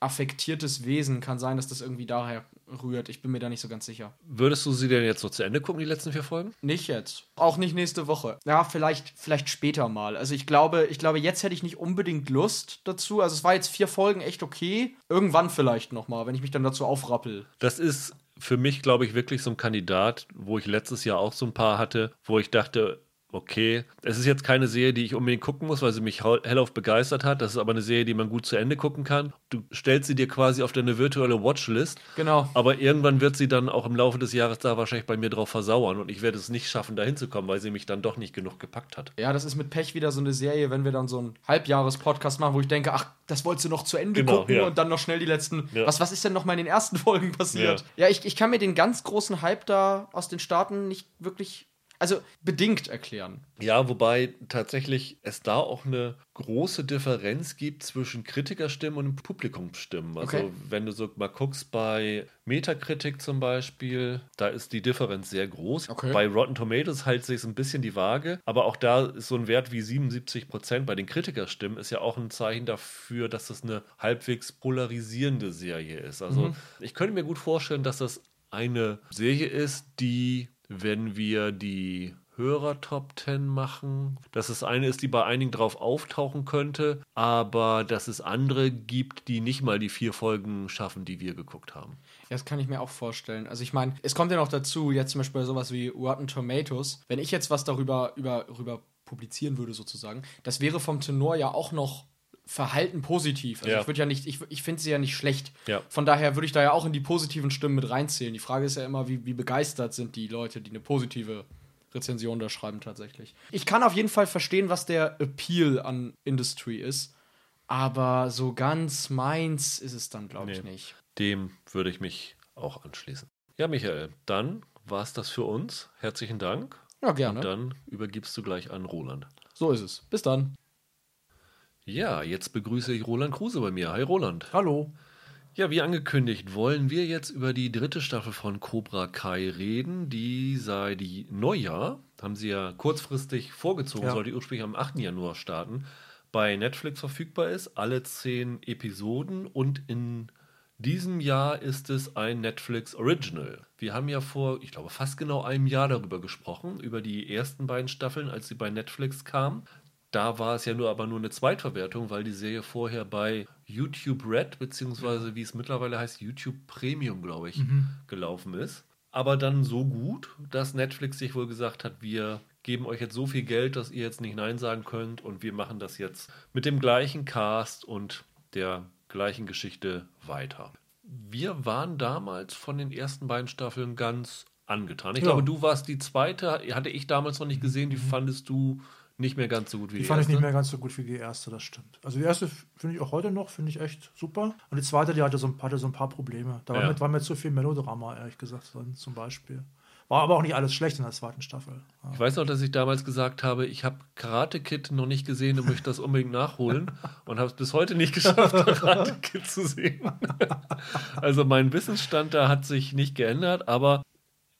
affektiertes Wesen. Kann sein, dass das irgendwie daher rührt. Ich bin mir da nicht so ganz sicher. würdest du sie denn jetzt so zu Ende gucken, die letzten vier Folgen? Nicht jetzt. Auch nicht nächste Woche. Ja, vielleicht, vielleicht später mal. Also ich glaube, ich glaube, jetzt hätte ich nicht unbedingt Lust dazu. Also es war jetzt vier Folgen echt okay. Irgendwann vielleicht noch mal, wenn ich mich dann dazu aufrappel. Das ist für mich, glaube ich, wirklich so ein Kandidat, wo ich letztes Jahr auch so ein paar hatte, wo ich dachte, okay, es ist jetzt keine Serie, die ich unbedingt gucken muss, weil sie mich hell- hellauf begeistert hat. Das ist aber eine Serie, die man gut zu Ende gucken kann. Du stellst sie dir quasi auf deine virtuelle Watchlist. Genau. Aber irgendwann wird sie dann auch im Laufe des Jahres da wahrscheinlich bei mir drauf versauern und ich werde es nicht schaffen, da hinzukommen, weil sie mich dann doch nicht genug gepackt hat. Ja, das ist mit Pech wieder so eine Serie, wenn wir dann so einen Halbjahres-Podcast machen, wo ich denke, ach, das wolltest du noch zu Ende Genau, gucken ja. und dann noch schnell die letzten. Ja. Was, was ist denn noch mal in den ersten *laughs* Folgen passiert? Ja, ich, ich kann mir den ganz großen Hype da aus den Staaten nicht wirklich, also bedingt erklären. Ja, wobei tatsächlich es da auch eine große Differenz gibt zwischen Kritikerstimmen und Publikumsstimmen. Also Okay. wenn du so mal guckst bei Metacritic zum Beispiel, da ist die Differenz sehr groß. Okay. Bei Rotten Tomatoes hält sich ein bisschen die Waage, aber auch da ist so ein Wert wie 77 Prozent bei den Kritikerstimmen ist ja auch ein Zeichen dafür, dass das eine halbwegs polarisierende Serie ist. Also ich könnte mir gut vorstellen, dass das eine Serie ist, die, wenn wir die Hörer-Top 10 machen. Dass es eine ist, die bei einigen drauf auftauchen könnte, aber dass es andere gibt, die nicht mal die vier Folgen schaffen, die wir geguckt haben. Das kann ich mir auch vorstellen. Also ich meine, es kommt ja noch dazu, jetzt zum Beispiel bei sowas wie Rotten Tomatoes, wenn ich jetzt was darüber über, über publizieren würde sozusagen, das wäre vom Tenor ja auch noch verhalten positiv. Also Ja. ich würde ja nicht, ich, ich finde sie ja nicht schlecht. Ja. Von daher würde ich da ja auch in die positiven Stimmen mit reinzählen. Die Frage ist ja immer, wie, wie begeistert sind die Leute, die eine positive Rezension da schreiben tatsächlich. Ich kann auf jeden Fall verstehen, was der Appeal an Industry ist, aber so ganz meins ist es dann, glaube ich, Nee. nicht. Dem würde ich mich auch anschließen. Ja, Michael, dann war es das für uns. Herzlichen Dank. Ja, gerne. Und dann übergibst du gleich an Roland. So ist es. Bis dann. Ja, jetzt begrüße ich Roland Kruse bei mir. Hi Roland. Hallo. Ja, wie angekündigt, wollen wir jetzt über die dritte Staffel von Cobra Kai reden, die seit die Neujahr, haben sie ja kurzfristig vorgezogen, Ja. sollte ursprünglich am 8. Januar starten, bei Netflix verfügbar ist, alle zehn Episoden und in diesem Jahr ist es ein Netflix Original. Wir haben ja vor, ich glaube, fast genau einem Jahr darüber gesprochen, über die ersten beiden Staffeln, als sie bei Netflix kamen. Da war es ja nur aber nur eine Zweitverwertung, weil die Serie vorher bei YouTube Red, beziehungsweise wie es mittlerweile heißt, YouTube Premium, glaube ich, gelaufen ist. Aber dann so gut, dass Netflix sich wohl gesagt hat, wir geben euch jetzt so viel Geld, dass ihr jetzt nicht Nein sagen könnt und wir machen das jetzt mit dem gleichen Cast und der gleichen Geschichte weiter. Wir waren damals von den ersten beiden Staffeln ganz angetan. Ich Ja. glaube, du warst die zweite, hatte ich damals noch nicht gesehen. Die fandest du nicht mehr ganz so gut wie Die die, fand ich erste? nicht mehr ganz so gut wie die erste, das stimmt. Also die erste finde ich auch heute noch, finde ich echt super. Und die zweite, die hatte so, ein- hatte so ein paar Probleme. Da war, Ja. mir, war mir zu viel Melodrama, ehrlich gesagt, zum Beispiel. War aber auch nicht alles schlecht in der zweiten Staffel. Ja. Ich weiß noch, dass ich damals gesagt habe, ich habe Karate Kid noch nicht gesehen und möchte das unbedingt nachholen *laughs* und habe es bis heute nicht geschafft, *laughs* Karate Kid zu sehen. *laughs* also mein Wissensstand da hat sich nicht geändert, aber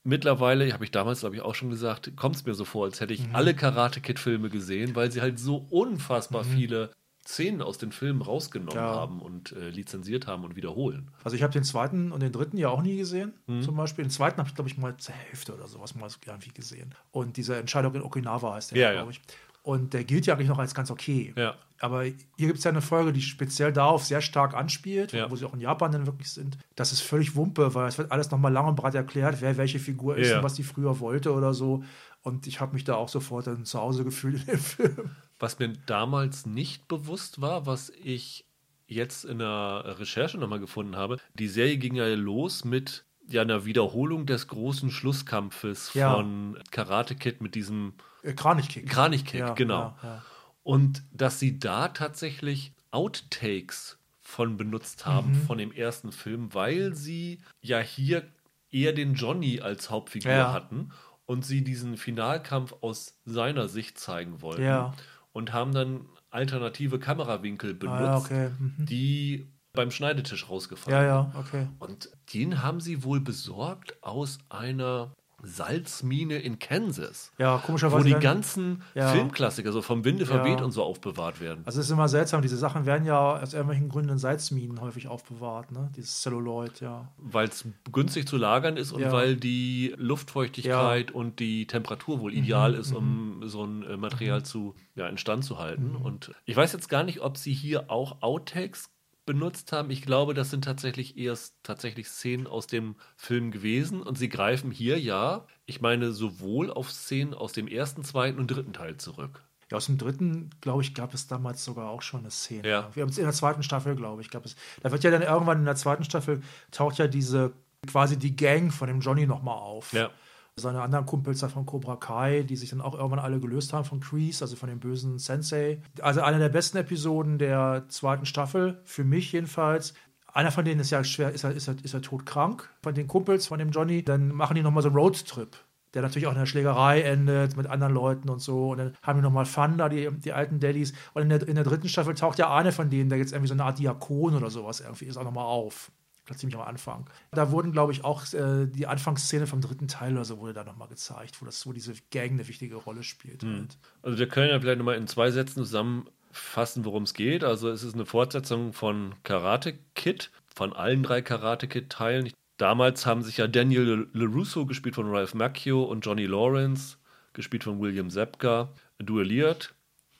mittlerweile, habe ich damals glaube ich auch schon gesagt, kommt es mir so vor, als hätte ich alle Karate Kid Filme gesehen, weil sie halt so unfassbar viele Szenen aus den Filmen rausgenommen Ja. haben und äh, lizenziert haben und wiederholen. Also ich habe den zweiten und den dritten ja auch nie gesehen, Mhm. zum Beispiel. Den zweiten habe ich, glaube ich, mal zur Hälfte oder sowas mal irgendwie gesehen. Und diese Entscheidung in Okinawa heißt der, Ja, ja. glaube ich. Und der gilt ja eigentlich noch als ganz okay. Ja. Aber hier gibt es ja eine Folge, die speziell darauf sehr stark anspielt, Ja. wo sie auch in Japan dann wirklich sind. Das ist völlig Wumpe, weil es wird alles nochmal lang und breit erklärt, wer welche Figur ist Ja. und was die früher wollte oder so. Und ich habe mich da auch sofort dann zu Hause gefühlt in dem *laughs* Film. Was mir damals nicht bewusst war, was ich jetzt in der Recherche nochmal gefunden habe, die Serie ging ja los mit ja, einer Wiederholung des großen Schlusskampfes Ja. von Karate Kid mit diesem Äh, Kranichkick. Kranichkick, Ja, genau. ja. Und dass sie da tatsächlich Outtakes von benutzt haben Mhm. von dem ersten Film, weil sie ja hier eher den Johnny als Hauptfigur Ja. hatten und sie diesen Finalkampf aus seiner Sicht zeigen wollten. Ja. Und haben dann alternative Kamerawinkel benutzt, Ah, ja, okay. Mhm. die beim Schneidetisch rausgefallen Ja, ja, okay. und den haben sie wohl besorgt aus einer Salzmine in Kansas. Ja, komischerweise Wo die ganzen Ja. Filmklassiker so vom Winde verweht Ja. und so aufbewahrt werden. Also es ist immer seltsam, diese Sachen werden ja aus irgendwelchen Gründen in Salzminen häufig aufbewahrt, ne? Dieses Celluloid, ja. Weil es günstig zu lagern ist und Ja. weil die Luftfeuchtigkeit und die Temperatur wohl ideal ist, um so ein äh, Material zu ja, instand zu halten. Und ich weiß jetzt gar nicht, ob sie hier auch Outtakes benutzt haben. Ich glaube, das sind tatsächlich erst tatsächlich Szenen aus dem Film gewesen und sie greifen hier ja, ich meine, sowohl auf Szenen aus dem ersten, zweiten und dritten Teil zurück. Ja, aus dem dritten, glaube ich, gab es damals sogar auch schon eine Szene. Ja. Wir haben es in der zweiten Staffel, glaube ich, gab es. Da wird ja dann irgendwann in der zweiten Staffel taucht ja diese quasi die Gang von dem Johnny nochmal auf. Ja. Seine anderen Kumpels von Cobra Kai, die sich dann auch irgendwann alle gelöst haben von Kreese, also von dem bösen Sensei. Also eine der besten Episoden der zweiten Staffel, für mich jedenfalls. Einer von denen ist ja schwer, ist er, ist er, ist er todkrank, von den Kumpels, von dem Johnny. Dann machen die nochmal so einen Roadtrip, der natürlich auch in der Schlägerei endet mit anderen Leuten und so. Und dann haben die nochmal da, die, die alten Daddies. Und in der, in der dritten Staffel taucht ja eine von denen, der jetzt irgendwie so eine Art Diakon oder sowas irgendwie ist, auch nochmal auf. Ziemlich am Anfang. Da wurden, glaube ich, auch äh, die Anfangsszene vom dritten Teil oder so wurde da nochmal gezeigt, wo das, wo diese Gang eine wichtige Rolle spielt. Halt. Also wir können ja vielleicht nochmal in zwei Sätzen zusammenfassen, worum es geht. Also es ist eine Fortsetzung von Karate Kid, von allen drei Karate Kid-Teilen. Damals haben sich ja Daniel LaRusso gespielt von Ralph Macchio und Johnny Lawrence gespielt von William Zepka, duelliert.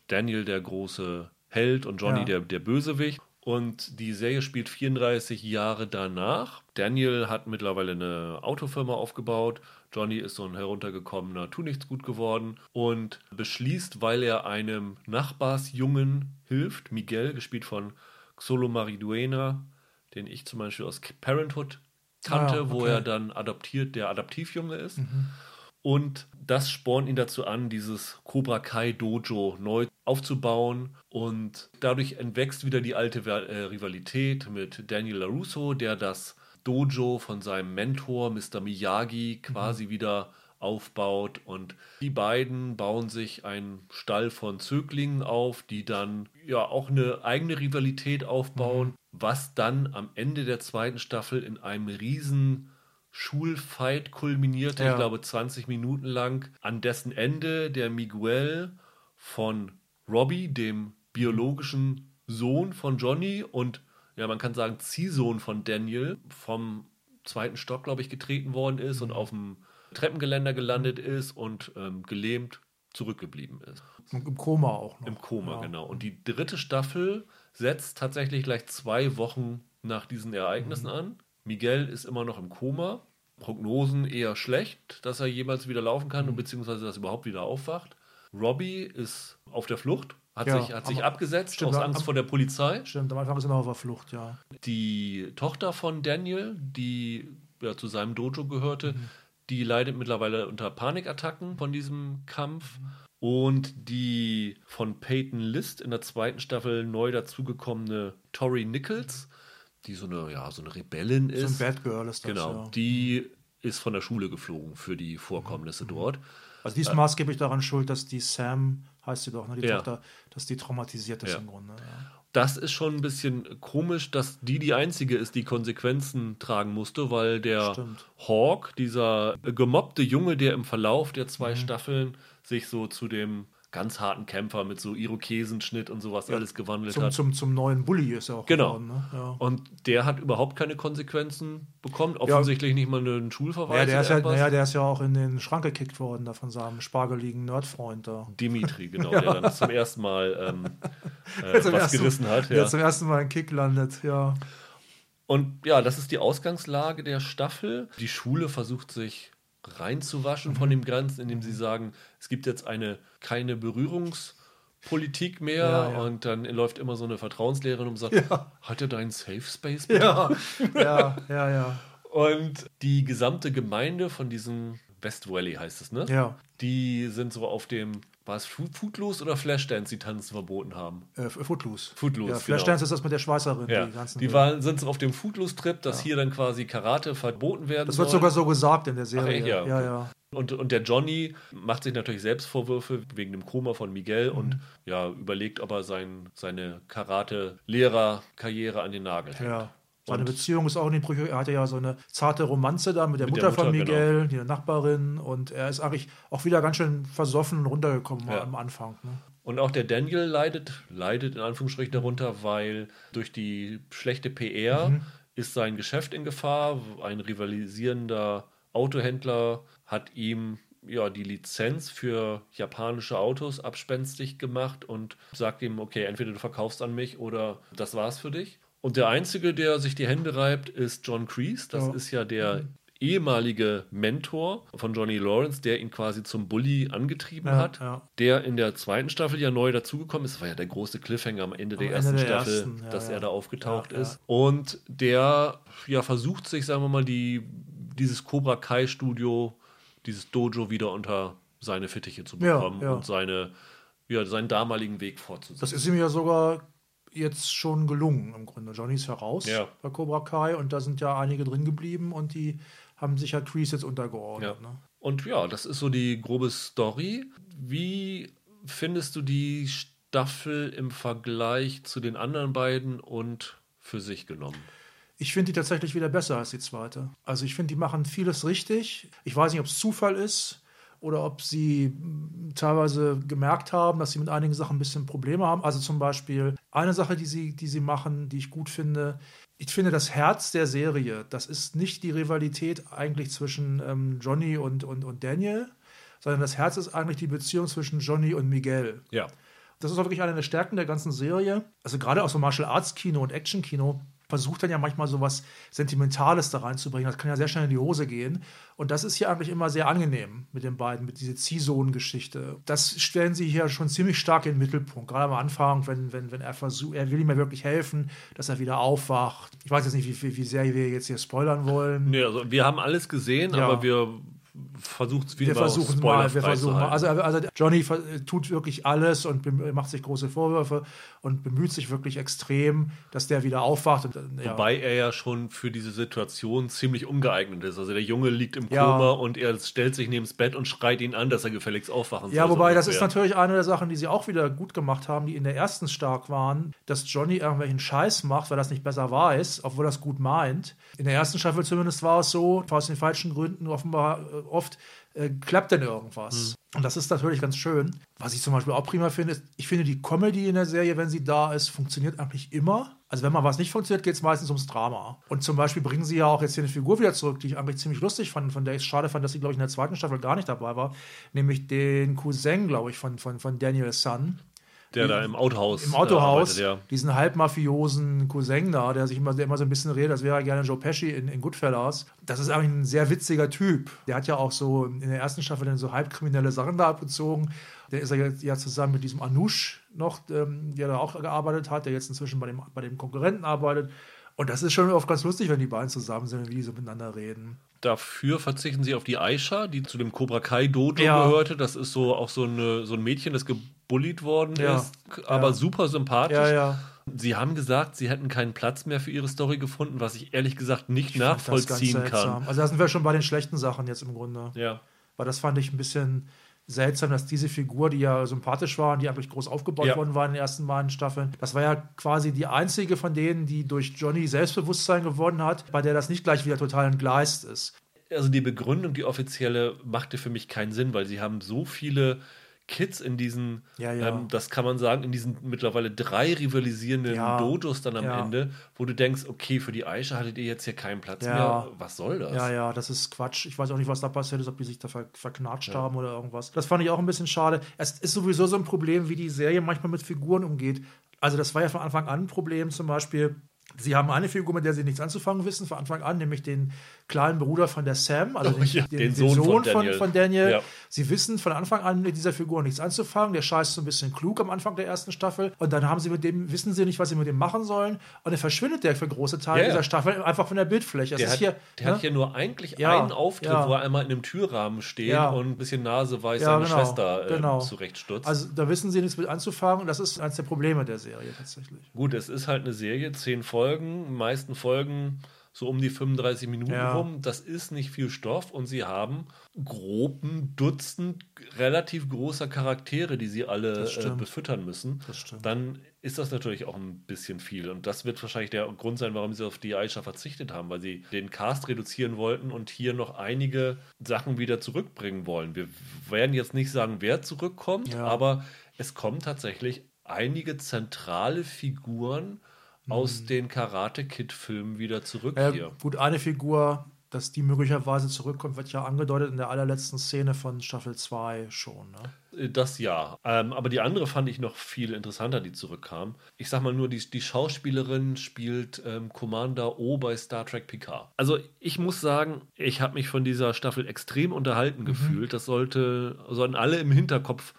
Daniel der große Held und Johnny Ja. der, der Bösewicht. Und die Serie spielt 34 Jahre danach. Daniel hat mittlerweile eine Autofirma aufgebaut. Johnny ist so ein heruntergekommener Tunichtsgut geworden und beschließt, weil er einem Nachbarsjungen hilft, Miguel, gespielt von Xolo Mariduena, den ich zum Beispiel aus Parenthood kannte, Ah, wo okay. er dann adoptiert, der Adoptivjunge ist. Und das spornt ihn dazu an, dieses Cobra Kai Dojo neu aufzubauen. Und dadurch entwächst wieder die alte äh, Rivalität mit Daniel LaRusso, der das Dojo von seinem Mentor Mr. Miyagi quasi wieder aufbaut. Und die beiden bauen sich einen Stall von Zöglingen auf, die dann ja auch eine eigene Rivalität aufbauen, was dann am Ende der zweiten Staffel in einem riesen Schulfight kulminierte, Ja. ich glaube 20 Minuten lang, an dessen Ende der Miguel von Robbie, dem biologischen Sohn von Johnny und ja, man kann sagen Ziehsohn von Daniel, vom zweiten Stock, glaube ich, getreten worden ist und auf dem Treppengeländer gelandet ist und ähm, gelähmt zurückgeblieben ist. Und Im Koma auch noch. Im Koma, ja. genau. Und die dritte Staffel setzt tatsächlich gleich zwei Wochen nach diesen Ereignissen Mhm. an. Miguel ist immer noch im Koma. Prognosen eher schlecht, dass er jemals wieder laufen kann Mhm. und beziehungsweise dass er überhaupt wieder aufwacht. Robbie ist auf der Flucht, hat Ja, sich, hat sich abgesetzt stimmt, aus am- Angst vor der Polizei. Stimmt, am Anfang ist er noch auf der Flucht, ja. Die Tochter von Daniel, die ja, zu seinem Dojo gehörte, Mhm. die leidet mittlerweile unter Panikattacken von diesem Kampf. Und die von Peyton List in der zweiten Staffel neu dazugekommene Tori Nichols, die so eine, ja, so eine Rebellin So ein ist. Bad Girl ist das, genau, ja. die ist von der Schule geflogen für die Mhm. Vorkommnisse dort. Also die ist maßgeblich daran schuld, dass die Sam, heißt sie doch, ne, die Ja. Tochter, dass die traumatisiert ist Ja. im Grunde. Ja. Das ist schon ein bisschen komisch, dass die die einzige ist, die Konsequenzen tragen musste, weil der Stimmt. Hawk, dieser gemobbte Junge, der im Verlauf der Mhm. zwei Staffeln sich so zu dem ganz harten Kämpfer mit so Irokesenschnitt und sowas alles gewandelt Zum, hat. zum, zum neuen Bully ist er auch Genau. geworden. Ne? Ja. Und der hat überhaupt keine Konsequenzen bekommen, offensichtlich nicht mal einen Schulverweis. Ja, der ist ja, naja, der ist ja auch in den Schrank gekickt worden, da von seinem spargeligen Nerdfreund da. Dimitri, *laughs* genau, der dann zum ersten Mal ähm, *laughs* äh, was ersten- gerissen hat. Der Ja. zum ersten Mal einen Kick landet, ja. Und ja, das ist die Ausgangslage der Staffel. Die Schule versucht sich reinzuwaschen von dem Ganzen, indem sie sagen, es gibt jetzt eine keine Berührungspolitik mehr Ja, ja. und dann läuft immer so eine Vertrauenslehrerin und sagt, Ja. hat er deinen Safe Space? Ja, ja, ja, ja. Und die gesamte Gemeinde von diesem West Valley heißt es, ne? Ja, Die sind so auf dem, war es Footloose oder Flashdance, die Tanzen verboten haben? äh, Footloose. Footloose, Ja, Flashdance ist das mit der Schweißerin. Ja, Die, ganzen, die waren, sind so auf dem Footloose-Trip, dass hier dann quasi Karate verboten werden das wird soll. sogar so gesagt in der Serie. echt? Ja, ja, ja. Und, und der Johnny macht sich natürlich selbst Vorwürfe wegen dem Koma von Miguel Mhm. und ja, überlegt, ob er sein, seine Karate-Lehrer-Karriere an den Nagel hängt. Ja. Seine Beziehung ist auch in den Brüche. Er hatte ja so eine zarte Romanze da mit der Mit Mutter, der von Mutter, genau. Miguel, die Nachbarin. Und er ist eigentlich auch wieder ganz schön versoffen und runtergekommen Ja. am Anfang. Ne? Und auch der Daniel leidet, leidet in Anführungsstrichen darunter, weil durch die schlechte PR Mhm. ist sein Geschäft in Gefahr. Ein rivalisierender Autohändler hat ihm ja die Lizenz für japanische Autos abspenstig gemacht und sagt ihm, okay, entweder du verkaufst an mich oder das war's für dich. Und der Einzige, der sich die Hände reibt, ist John Kreese. Das Ja. ist ja der ehemalige Mentor von Johnny Lawrence, der ihn quasi zum Bully angetrieben Ja, hat ja. der in der zweiten Staffel ja neu dazugekommen ist. Das war ja der große Cliffhanger am Ende der Ende ersten der Staffel, ersten, ja, dass er da aufgetaucht ist. Und der ja versucht sich, sagen wir mal, die, dieses Cobra Kai Studio, dieses Dojo wieder unter seine Fittiche zu bekommen und seine, ja, seinen damaligen Weg fortzusetzen. Das ist ihm ja sogar jetzt schon gelungen im Grunde. Johnny ist heraus Ja. bei Cobra Kai und da sind ja einige drin geblieben und die haben sich ja Kreese jetzt untergeordnet. Ja. Ne? Und ja, das ist so die grobe Story. Wie findest du die Staffel im Vergleich zu den anderen beiden und für sich genommen? Ich finde die tatsächlich wieder besser als die zweite. Also ich finde, die machen vieles richtig. Ich weiß nicht, ob es Zufall ist oder ob sie mh, teilweise gemerkt haben, dass sie mit einigen Sachen ein bisschen Probleme haben. Also zum Beispiel eine Sache, die sie, die sie machen, die ich gut finde. Ich finde, das Herz der Serie, das ist nicht die Rivalität eigentlich zwischen ähm, Johnny und, und, und Daniel, sondern das Herz ist eigentlich die Beziehung zwischen Johnny und Miguel. Ja. Das ist auch wirklich eine der Stärken der ganzen Serie. Also gerade auch so Martial Arts Kino und Action Kino versucht dann ja manchmal so was Sentimentales da reinzubringen. Das kann ja sehr schnell in die Hose gehen. Und das ist hier eigentlich immer sehr angenehm mit den beiden, mit dieser Ziehsohn-Geschichte. Das stellen sie hier schon ziemlich stark in den Mittelpunkt. Gerade am Anfang, wenn, wenn, wenn er versucht, er will ihm ja wirklich helfen, dass er wieder aufwacht. Ich weiß jetzt nicht, wie, wie, wie sehr wir jetzt hier spoilern wollen. Nee, also wir haben alles gesehen, Ja. aber wir versuchen es wieder Wir versuchen mal, wir versuchen mal. Also, also Johnny ver- tut wirklich alles und macht sich große Vorwürfe und bemüht sich wirklich extrem, dass der wieder aufwacht. Und, äh, ja. Wobei er ja schon für diese Situation ziemlich ungeeignet ist. Also der Junge liegt im Ja. Koma und er stellt sich neben das Bett und schreit ihn an, dass er gefälligst aufwachen soll. Ja, so wobei das ist natürlich eine der Sachen, die sie auch wieder gut gemacht haben, die in der ersten stark waren, dass Johnny irgendwelchen Scheiß macht, weil das nicht besser weiß, obwohl er es gut meint. In der ersten Staffel zumindest war es so, aus den falschen Gründen offenbar äh, oft äh, klappt dann irgendwas. Und das ist natürlich ganz schön. Was ich zum Beispiel auch prima finde, ist, ich finde die Comedy in der Serie, wenn sie da ist, funktioniert eigentlich immer. Also wenn mal was nicht funktioniert, geht es meistens ums Drama. Und zum Beispiel bringen sie ja auch jetzt hier eine Figur wieder zurück, die ich eigentlich ziemlich lustig fand, von der ich es schade fand, dass sie, glaube ich, in der zweiten Staffel gar nicht dabei war. Nämlich den Cousin, glaube ich, von, von, von Daniel Sun. Der da im Autohaus. Im Autohaus, arbeitet, ja. diesen halbmafiosen Cousin da, der sich immer, der immer so ein bisschen redet, als wäre er gerne Joe Pesci in, in Goodfellas. Das ist eigentlich ein sehr witziger Typ. Der hat ja auch so in der ersten Staffel dann so halbkriminelle Sachen da abgezogen. Der ist ja, jetzt- ja zusammen mit diesem Anush noch, ähm, der da auch gearbeitet hat, der jetzt inzwischen bei dem, bei dem Konkurrenten arbeitet. Und das ist schon oft ganz lustig, wenn die beiden zusammen sind und wie die so miteinander reden. Dafür verzichten sie auf die Aisha, die zu dem Cobra Kai Dojo Ja. gehörte. Das ist so auch so, eine, so ein Mädchen, das gebullied worden Ja. ist, aber Ja. super sympathisch. Ja, ja. Sie haben gesagt, sie hätten keinen Platz mehr für ihre Story gefunden, was ich ehrlich gesagt nicht Ich nachvollziehen kann. Also da sind wir schon bei den schlechten Sachen jetzt im Grunde. Ja. Weil das fand ich ein bisschen seltsam, dass diese Figur, die ja sympathisch war und die eigentlich groß aufgebaut Ja. worden war in den ersten beiden Staffeln, das war ja quasi die einzige von denen, die durch Johnny Selbstbewusstsein gewonnen hat, bei der das nicht gleich wieder total entgleist ist. Also die Begründung, die offizielle, machte für mich keinen Sinn, weil sie haben so viele Kids in diesen, Ja, ja. Ähm, das kann man sagen, in diesen mittlerweile drei rivalisierenden Ja. Dojos dann am. Ende, wo du denkst, okay, für die Aisha hattet ihr jetzt hier keinen Platz Ja. mehr. Was soll das? Ja, ja, das ist Quatsch. Ich weiß auch nicht, was da passiert ist, ob die sich da ver verknatscht haben oder irgendwas. Das fand ich auch ein bisschen schade. Es ist sowieso so ein Problem, wie die Serie manchmal mit Figuren umgeht. Also, das war ja von Anfang an ein Problem, zum Beispiel. Sie haben eine Figur, mit der sie nichts anzufangen wissen, von Anfang an, nämlich den kleinen Bruder von der Sam, also Oh, den, ja, den, den Sohn Sohn, von Daniel. von Daniel. Ja. Sie wissen von Anfang an mit dieser Figur nichts anzufangen. Der scheißt so ein bisschen klug am Anfang der ersten Staffel. Und dann haben sie mit dem, wissen sie nicht, was sie mit dem machen sollen. Und dann verschwindet der für große Teile Ja, dieser Staffel einfach von der Bildfläche. Das Der, hat, hier, der ne? hat hier nur eigentlich einen Auftritt, wo er einmal in einem Türrahmen steht und ein bisschen naseweiß seine genau, Schwester äh, genau. zurechtstutzt. Also da wissen sie nichts mit anzufangen und das ist eines der Probleme der Serie tatsächlich. Gut, es ist halt eine Serie, zehn Folgen, die meisten Folgen so um die 35 Minuten Ja. rum. Das ist nicht viel Stoff und sie haben groben Dutzend relativ großer Charaktere, die sie alle äh, befüttern müssen. Das stimmt. Dann ist das natürlich auch ein bisschen viel. Und das wird wahrscheinlich der Grund sein, warum sie auf die Aisha verzichtet haben, weil sie den Cast reduzieren wollten und hier noch einige Sachen wieder zurückbringen wollen. Wir werden jetzt nicht sagen, wer zurückkommt, Ja. aber es kommen tatsächlich einige zentrale Figuren aus den Karate Kid-Filmen wieder zurück Äh, hier. gut, eine Figur, dass die möglicherweise zurückkommt, wird ja angedeutet in der allerletzten Szene von Staffel 2 schon. Ne? Äh, Das ja. Ähm, aber die andere fand ich noch viel interessanter, die zurückkam. Ich sag mal nur, die, die Schauspielerin spielt ähm, Commander O bei Star Trek Picard. Also ich muss sagen, ich habe mich von dieser Staffel extrem unterhalten gefühlt. Das sollte, sollten alle im Hinterkopf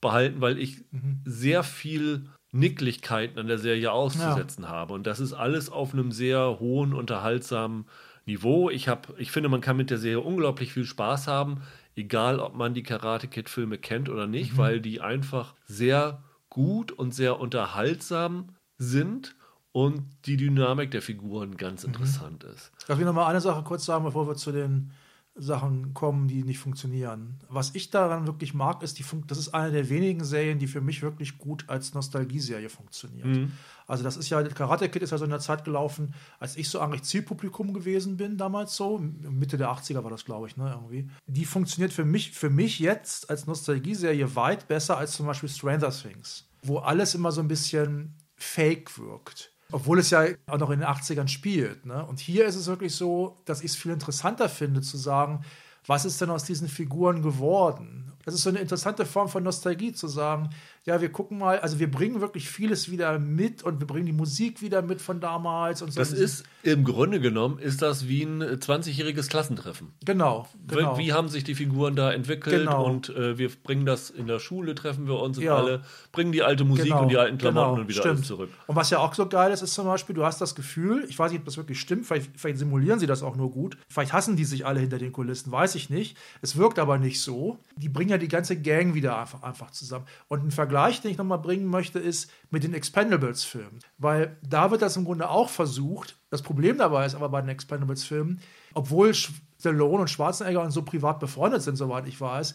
behalten, weil ich sehr viel Nicklichkeiten an der Serie auszusetzen habe. Und das ist alles auf einem sehr hohen, unterhaltsamen Niveau. Ich, hab, ich finde, man kann mit der Serie unglaublich viel Spaß haben, egal ob man die Karate Kid-Filme kennt oder nicht, weil die einfach sehr gut und sehr unterhaltsam sind und die Dynamik der Figuren ganz interessant ist. Darf ich noch mal eine Sache kurz sagen, bevor wir zu den Sachen kommen, die nicht funktionieren. Was ich daran wirklich mag, ist, die Fun das ist eine der wenigen Serien, die für mich wirklich gut als Nostalgieserie funktioniert. Mhm. Also das ist ja, Karate Kid ist ja so in der Zeit gelaufen, als ich so eigentlich Zielpublikum gewesen bin, damals so, Mitte der 80er war das, glaube ich, ne, irgendwie. Die funktioniert für mich, für mich jetzt als Nostalgieserie weit besser als zum Beispiel Stranger Things, wo alles immer so ein bisschen fake wirkt. Obwohl es ja auch noch in den 80ern spielt. Ne? Und hier ist es wirklich so, dass ich es viel interessanter finde, zu sagen, was ist denn aus diesen Figuren geworden? Das ist so eine interessante Form von Nostalgie zu sagen, ja, wir gucken mal, also wir bringen wirklich vieles wieder mit und wir bringen die Musik wieder mit von damals und so. Das ist im Grunde genommen ist das wie ein 20-jähriges Klassentreffen. Genau, genau. Wie haben sich die Figuren da entwickelt Genau. und äh, wir bringen das in der Schule, treffen wir uns und Ja. alle bringen die alte Musik Genau, und die alten Klamotten genau, und wieder stimmt. alles zurück. Und was ja auch so geil ist, ist zum Beispiel, du hast das Gefühl, ich weiß nicht, ob das wirklich stimmt, vielleicht, vielleicht simulieren sie das auch nur gut, vielleicht hassen die sich alle hinter den Kulissen, weiß ich nicht. Es wirkt aber nicht so. Die bringen ja die ganze Gang wieder einfach, einfach zusammen. Und ein Vergleich, den ich nochmal bringen möchte, ist mit den Expendables-Filmen. Weil da wird das im Grunde auch versucht. Das Problem dabei ist aber bei den Expendables-Filmen, obwohl Stallone und Schwarzenegger und so privat befreundet sind, soweit ich weiß,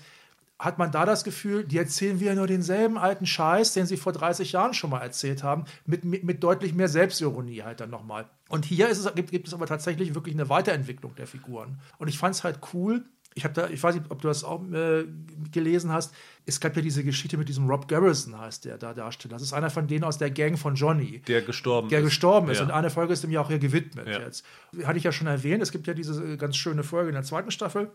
hat man da das Gefühl, die erzählen wieder nur denselben alten Scheiß, den sie vor 30 Jahren schon mal erzählt haben, mit, mit, mit deutlich mehr Selbstironie halt dann nochmal. Und hier ist es, gibt, gibt es aber tatsächlich wirklich eine Weiterentwicklung der Figuren. Und ich fand es halt cool. Ich habe da, ich weiß nicht, ob du das auch äh, gelesen hast. Es gab ja diese Geschichte mit diesem Rob Garrison, heißt der da Darsteller. Das ist einer von denen aus der Gang von Johnny Der gestorben der ist. gestorben ist. Ja. Und eine Folge ist ihm ja auch hier gewidmet Ja. jetzt. Hatte ich ja schon erwähnt, es gibt ja diese äh, ganz schöne Folge in der zweiten Staffel,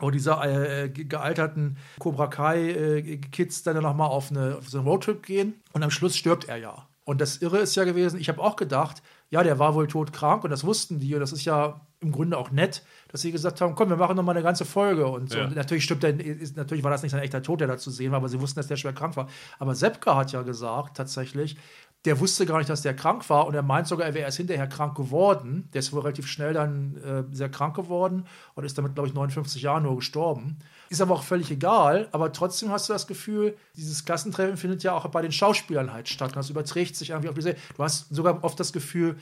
wo diese äh, ge- gealterten Cobra Kai äh, dann nochmal auf, eine, auf so einen Roadtrip gehen und am Schluss stirbt er ja. Und das Irre ist ja gewesen, ich habe auch gedacht, ja, der war wohl todkrank und das wussten die und das ist ja im Grunde auch nett, dass sie gesagt haben, komm, wir machen noch mal eine ganze Folge und so. Ja. Und natürlich stimmt ist, natürlich war das nicht sein echter Tod, der da zu sehen war, aber sie wussten, dass der schwer krank war. Aber Sepka hat ja gesagt, tatsächlich, der wusste gar nicht, dass der krank war und er meint sogar, er wäre erst hinterher krank geworden. Der ist wohl relativ schnell dann äh, sehr krank geworden und ist damit, glaube ich, 59 Jahren nur gestorben. Ist aber auch völlig egal, aber trotzdem hast du das Gefühl, dieses Klassentreffen findet ja auch bei den Schauspielern halt statt und das überträgt sich irgendwie auf die Serie. Du hast sogar oft das Gefühl,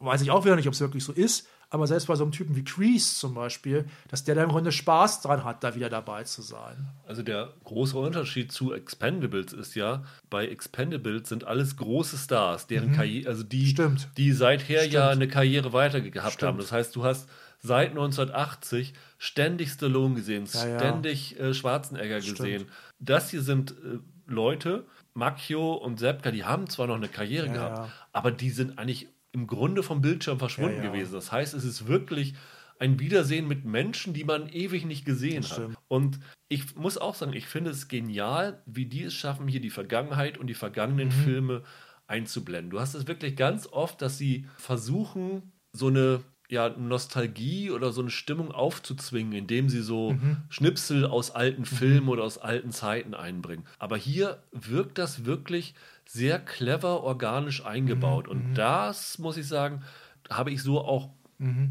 weiß ich auch wieder nicht, ob es wirklich so ist, aber selbst bei so einem Typen wie Crease zum Beispiel, dass der da im Grunde Spaß dran hat, da wieder dabei zu sein. Also der große Unterschied zu Expendables ist ja, bei Expendables sind alles große Stars, deren Karriere, also die, Mhm. Stimmt. die seither ja Stimmt. eine Karriere weiter gehabt Stimmt. haben. Das heißt, du hast seit 1980 ständig Stallone gesehen, Ja, ja. ständig äh, Schwarzenegger Stimmt. gesehen. Das hier sind äh, Leute, Macchio und Sepka, die haben zwar noch eine Karriere Ja, gehabt, ja. aber die sind eigentlich im Grunde vom Bildschirm verschwunden Ja, ja. gewesen. Das heißt, es ist wirklich ein Wiedersehen mit Menschen, die man ewig nicht gesehen hat. Und ich muss auch sagen, ich finde es genial, wie die es schaffen, hier die Vergangenheit und die vergangenen Mhm. Filme einzublenden. Du hast es wirklich ganz oft, dass sie versuchen, so eine ja, Nostalgie oder so eine Stimmung aufzuzwingen, indem sie so Mhm. Schnipsel aus alten Filmen oder aus alten Zeiten einbringen. Aber hier wirkt das wirklich sehr clever, organisch eingebaut. Mhm. Und das, muss ich sagen, habe ich so auch.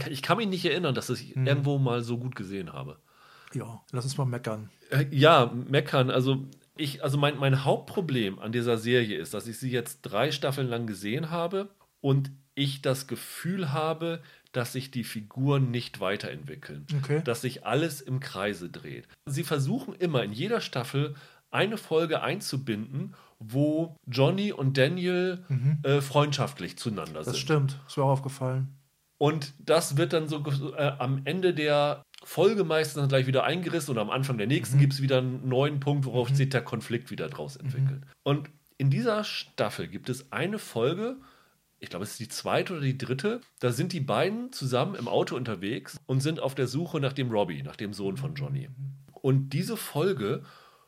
Ich kann mich nicht erinnern, dass ich Mhm. irgendwo mal so gut gesehen habe. Ja, lass uns mal meckern. Äh, Ja, meckern. Also ich, also mein, mein Hauptproblem an dieser Serie ist, dass ich sie jetzt drei Staffeln lang gesehen habe und ich das Gefühl habe, dass sich die Figuren nicht weiterentwickeln. Okay. Dass sich alles im Kreise dreht. Sie versuchen immer in jeder Staffel eine Folge einzubinden, wo Johnny und Daniel äh, freundschaftlich zueinander Das sind. stimmt, ist mir auch aufgefallen. Und das wird dann so äh, am Ende der Folge meistens dann gleich wieder eingerissen und am Anfang der nächsten Mhm. gibt es wieder einen neuen Punkt, worauf sich der Konflikt wieder draus entwickelt. Und in dieser Staffel gibt es eine Folge, ich glaube, es ist die zweite oder die dritte, da sind die beiden zusammen im Auto unterwegs und sind auf der Suche nach dem Robbie, nach dem Sohn von Johnny. Und diese Folge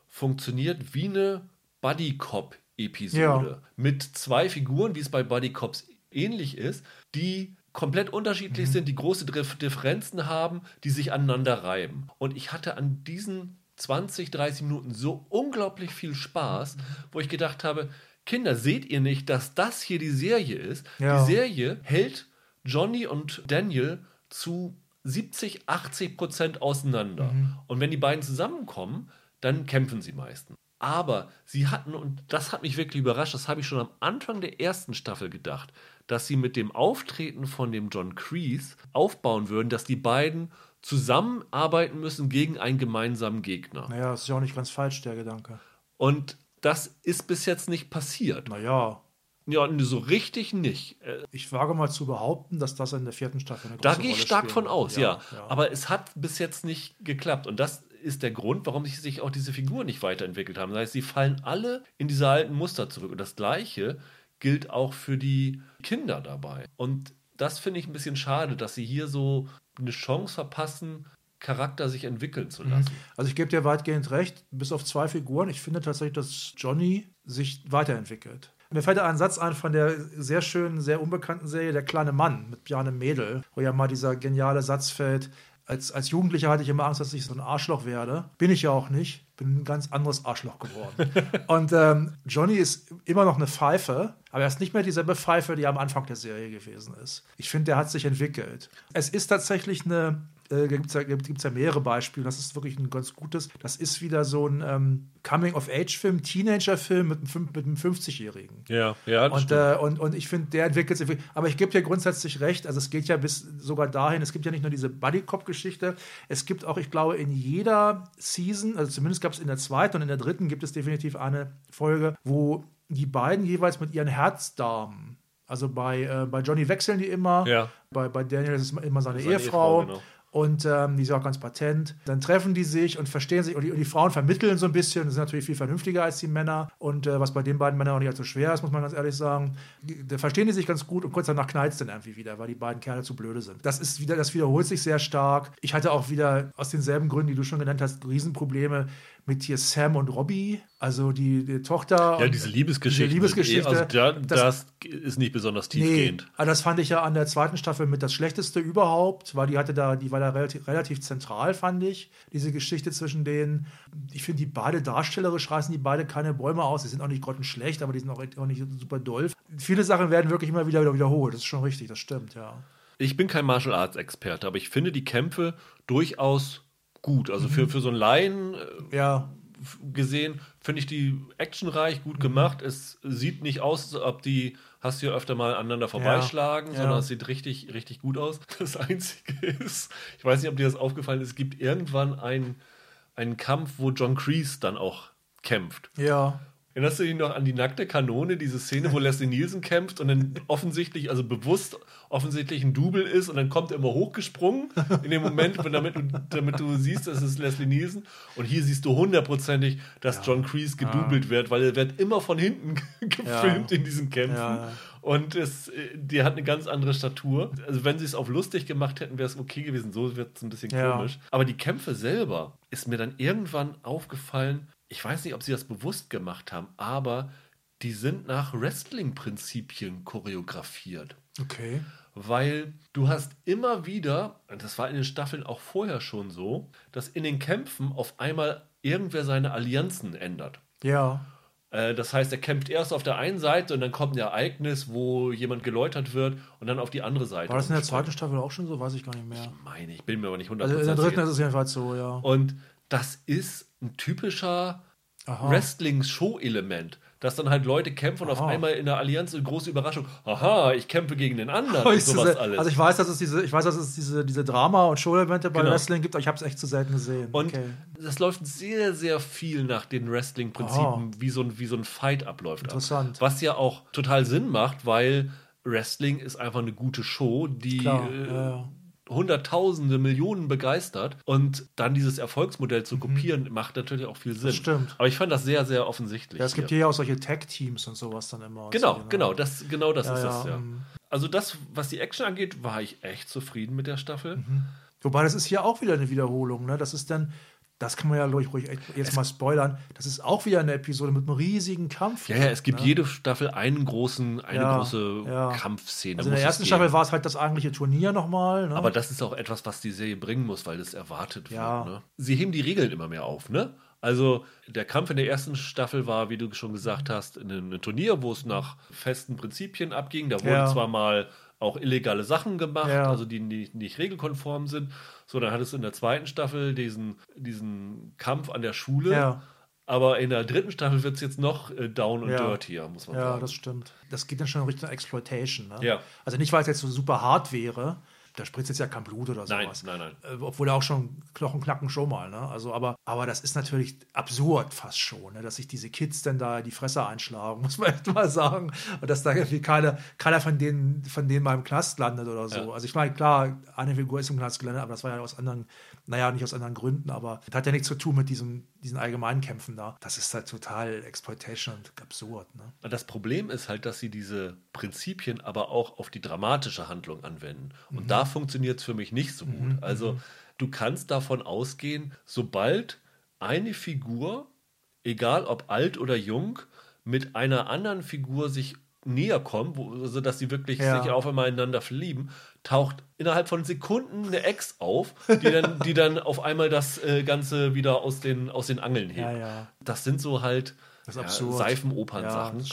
funktioniert wie eine Buddy-Cop-Episode Ja. mit zwei Figuren, wie es bei Buddy Cops ähnlich ist, die komplett unterschiedlich sind, die große Dif- Differenzen haben, die sich aneinander reiben. Und ich hatte an diesen 20, 30 Minuten so unglaublich viel Spaß, wo ich gedacht habe, Kinder, seht ihr nicht, dass das hier die Serie ist? Ja. Die Serie hält Johnny und Daniel zu 70, 80 Prozent auseinander. Und wenn die beiden zusammenkommen, dann kämpfen sie meistens. Aber sie hatten, und das hat mich wirklich überrascht, das habe ich schon am Anfang der ersten Staffel gedacht, dass sie mit dem Auftreten von dem John Kreese aufbauen würden, dass die beiden zusammenarbeiten müssen gegen einen gemeinsamen Gegner. Naja, das ist ja auch nicht ganz falsch, der Gedanke. Und das ist bis jetzt nicht passiert. Naja, Ja, so richtig nicht. Äh, ich wage mal zu behaupten, dass das in der vierten Staffel eine Da große gehe ich Rolle stark spielen von aus, ja, ja. Aber es hat bis jetzt nicht geklappt. Und das ist der Grund, warum sich, sich auch diese Figuren nicht weiterentwickelt haben. Das heißt, sie fallen alle in diese alten Muster zurück. Und das Gleiche gilt auch für die Kinder dabei. Und das finde ich ein bisschen schade, dass sie hier so eine Chance verpassen, Charakter sich entwickeln zu lassen. Also ich gebe dir weitgehend recht, bis auf zwei Figuren. Ich finde tatsächlich, dass Johnny sich weiterentwickelt. Mir fällt da ein Satz ein von der sehr schönen, sehr unbekannten Serie Der kleine Mann mit Bjarne Mädel, wo ja mal dieser geniale Satz fällt, als, als Jugendlicher hatte ich immer Angst, dass ich so ein Arschloch werde. Bin ich ja auch nicht. Bin ein ganz anderes Arschloch geworden. *laughs* und ähm, Johnny ist immer noch eine Pfeife, aber er ist nicht mehr dieselbe Pfeife, die am Anfang der Serie gewesen ist. Ich finde, der hat sich entwickelt. Es ist tatsächlich eine äh, gibt es ja, gibt's ja mehrere Beispiele. Das ist wirklich ein ganz gutes. Das ist wieder so ein ähm, Coming-of-Age-Film, Teenager-Film mit, einem- mit einem 50-Jährigen. Ja, ja, Und, äh, und, und ich finde, der entwickelt sich. Aber ich gebe dir grundsätzlich recht. Also, es geht ja bis sogar dahin. Es gibt ja nicht nur diese Buddy-Cop-Geschichte. Es gibt auch, ich glaube, in jeder Season, also zumindest gab es in der zweiten und in der dritten, gibt es definitiv eine Folge, wo die beiden jeweils mit ihren Herzdamen. Also bei, äh, bei Johnny wechseln die immer. Ja. Bei, bei Daniel ist es immer seine, Seine Ehefrau. Ehefrau, genau. Und ähm, die ist auch ganz patent. Dann treffen die sich und verstehen sich. Und die, und die Frauen vermitteln so ein bisschen. Das sind natürlich viel vernünftiger als die Männer. Und äh, was bei den beiden Männern auch nicht allzu schwer ist, muss man ganz ehrlich sagen. Da verstehen die sich ganz gut. Und kurz danach knallt es dann irgendwie wieder, weil die beiden Kerle zu blöde sind. Das ist wieder, das wiederholt sich sehr stark. Ich hatte auch wieder aus denselben Gründen, die du schon genannt hast, Riesenprobleme mit hier Sam und Robbie. Also die, die Tochter. ja, diese Liebesgeschichte. Diese Liebesgeschichte. Also da, das- das, ist nicht besonders Nee, tiefgehend. aber das fand ich ja an der zweiten Staffel mit das Schlechteste überhaupt, weil die hatte da, die war da relativ, relativ zentral, fand ich, diese Geschichte zwischen denen. Ich finde, die beide darstellerisch reißen die beide keine Bäume aus. Die sind auch nicht grottenschlecht, aber die sind auch, auch nicht super doll. Viele Sachen werden wirklich immer wieder wiederholt. Das ist schon richtig, das stimmt, ja. Ich bin kein Martial Arts Experte, aber ich finde die Kämpfe durchaus gut. Also für, für so einen Laien äh, Ja, gesehen, finde ich die actionreich, Mhm. gut gemacht. Es sieht nicht aus, als ob die, hast du ja öfter mal aneinander vorbeischlagen, Ja. sondern Ja. es sieht richtig, richtig gut aus. *laughs* Das Einzige ist, ich weiß nicht, ob dir das aufgefallen ist, es gibt irgendwann einen, einen Kampf, wo John Kreese dann auch kämpft. ja. Erinnerst du dich noch an die nackte Kanone, diese Szene, wo Leslie Nielsen kämpft und dann offensichtlich, also bewusst offensichtlich ein Double ist und dann kommt er immer hochgesprungen in dem Moment, damit du, damit du siehst, das ist Leslie Nielsen. Und hier siehst du hundertprozentig, dass John Kreese gedoubelt wird, weil er wird immer von hinten *laughs* gefilmt in diesen Kämpfen. Ja, ja. Und es, äh, die hat eine ganz andere Statur. Also wenn sie es auf lustig gemacht hätten, wäre es okay gewesen. So wird es ein bisschen Ja. komisch. Aber die Kämpfe selber ist mir dann irgendwann aufgefallen. Ich weiß nicht, ob sie das bewusst gemacht haben, aber die sind nach Wrestling-Prinzipien choreografiert. Okay. Weil du hast immer wieder, und das war in den Staffeln auch vorher schon so, dass in den Kämpfen auf einmal irgendwer seine Allianzen ändert. Ja. Äh, Das heißt, er kämpft erst auf der einen Seite und dann kommt ein Ereignis, wo jemand geläutert wird und dann auf die andere Seite. War das in der zweiten Staffel auch schon so? Weiß ich gar nicht mehr. Ich meine, ich bin mir aber nicht 100% Also in der dritten sicher. ist es jedenfalls so, ja. Und das ist ein typischer. Wrestling-Show-Element, dass dann halt Leute kämpfen und auf Aha. einmal in der Allianz eine große Überraschung. Aha, ich kämpfe gegen den anderen Aber und sowas diese, alles. Also ich weiß, dass es diese, ich weiß, dass es diese, diese Drama- und Show-Elemente bei Genau. Wrestling gibt, aber ich habe es echt zu selten gesehen. Und okay. das läuft sehr, sehr viel nach den Wrestling-Prinzipien, wie, so ein, wie so ein Fight abläuft. Interessant. Was ja auch total Sinn macht, weil Wrestling ist einfach eine gute Show, die Klar, äh, ja, ja. Hunderttausende, Millionen begeistert. Und dann dieses Erfolgsmodell zu kopieren, macht natürlich auch viel Sinn. Mhm. stimmt. Aber ich fand das sehr, sehr offensichtlich. Ja, es gibt hier. ja auch solche Tag-Teams und sowas dann immer. Genau, so, genau, das, genau das Ja, ist ja, es, ja. mm. Also das, was die Action angeht, war ich echt zufrieden mit der Staffel. Mhm. Wobei das ist hier auch wieder eine Wiederholung, ne? Das ist dann, das kann man ja ruhig, ruhig jetzt mal spoilern, das ist auch wieder eine Episode mit einem riesigen Kampf. Ja, ja, es gibt ne? jede Staffel einen großen, eine Ja, große ja. Kampfszene. Also in der ersten es Staffel war es halt das eigentliche Turnier nochmal. Ne? Aber das ist auch etwas, was die Serie bringen muss, weil es erwartet wird. Ne? Sie heben die Regeln immer mehr auf, ne? Also der Kampf in der ersten Staffel war, wie du schon gesagt hast, ein, Turnier, wo es nach festen Prinzipien abging. Da wurden zwar mal auch illegale Sachen gemacht, also die nicht, nicht regelkonform sind. So, dann hattest du in der zweiten Staffel diesen, diesen Kampf an der Schule. Ja. Aber in der dritten Staffel wird es jetzt noch äh, down und Ja. dirtier, muss man Ja, sagen. das stimmt. Das geht dann schon in Richtung Exploitation. Ne? Ja. Also nicht, weil es jetzt so super hart wäre. Da spritzt jetzt ja kein Blut oder Nein, sowas. nein, nein. Äh, obwohl auch schon Knochen knacken schon mal. Ne? Also, aber, aber das ist natürlich absurd fast schon, ne? dass sich diese Kids dann da die Fresse einschlagen, *laughs* muss man echt mal sagen. Und dass da irgendwie keiner, keiner von denen, von denen mal im Knast landet oder so. Ja. Also ich meine, klar, eine Figur ist im Knast gelandet, aber das war ja aus anderen, naja, nicht aus anderen Gründen, aber das hat ja nichts zu tun mit diesem, diesen allgemeinen Kämpfen da. Das ist halt total Exploitation und absurd. Ne? Das Problem ist halt, dass sie diese Prinzipien aber auch auf die dramatische Handlung anwenden. Und da funktioniert es für mich nicht so gut. Also du kannst davon ausgehen, sobald eine Figur, egal ob alt oder jung, mit einer anderen Figur sich näher kommen, wo, sodass sie wirklich Ja. sich auf einmal ineinander verlieben, taucht innerhalb von Sekunden eine Ex auf, *laughs* die dann, die dann auf einmal das äh, Ganze wieder aus den, aus den Angeln hebt. Ja, ja. Das sind so halt ja, Seifenopern-Sachen.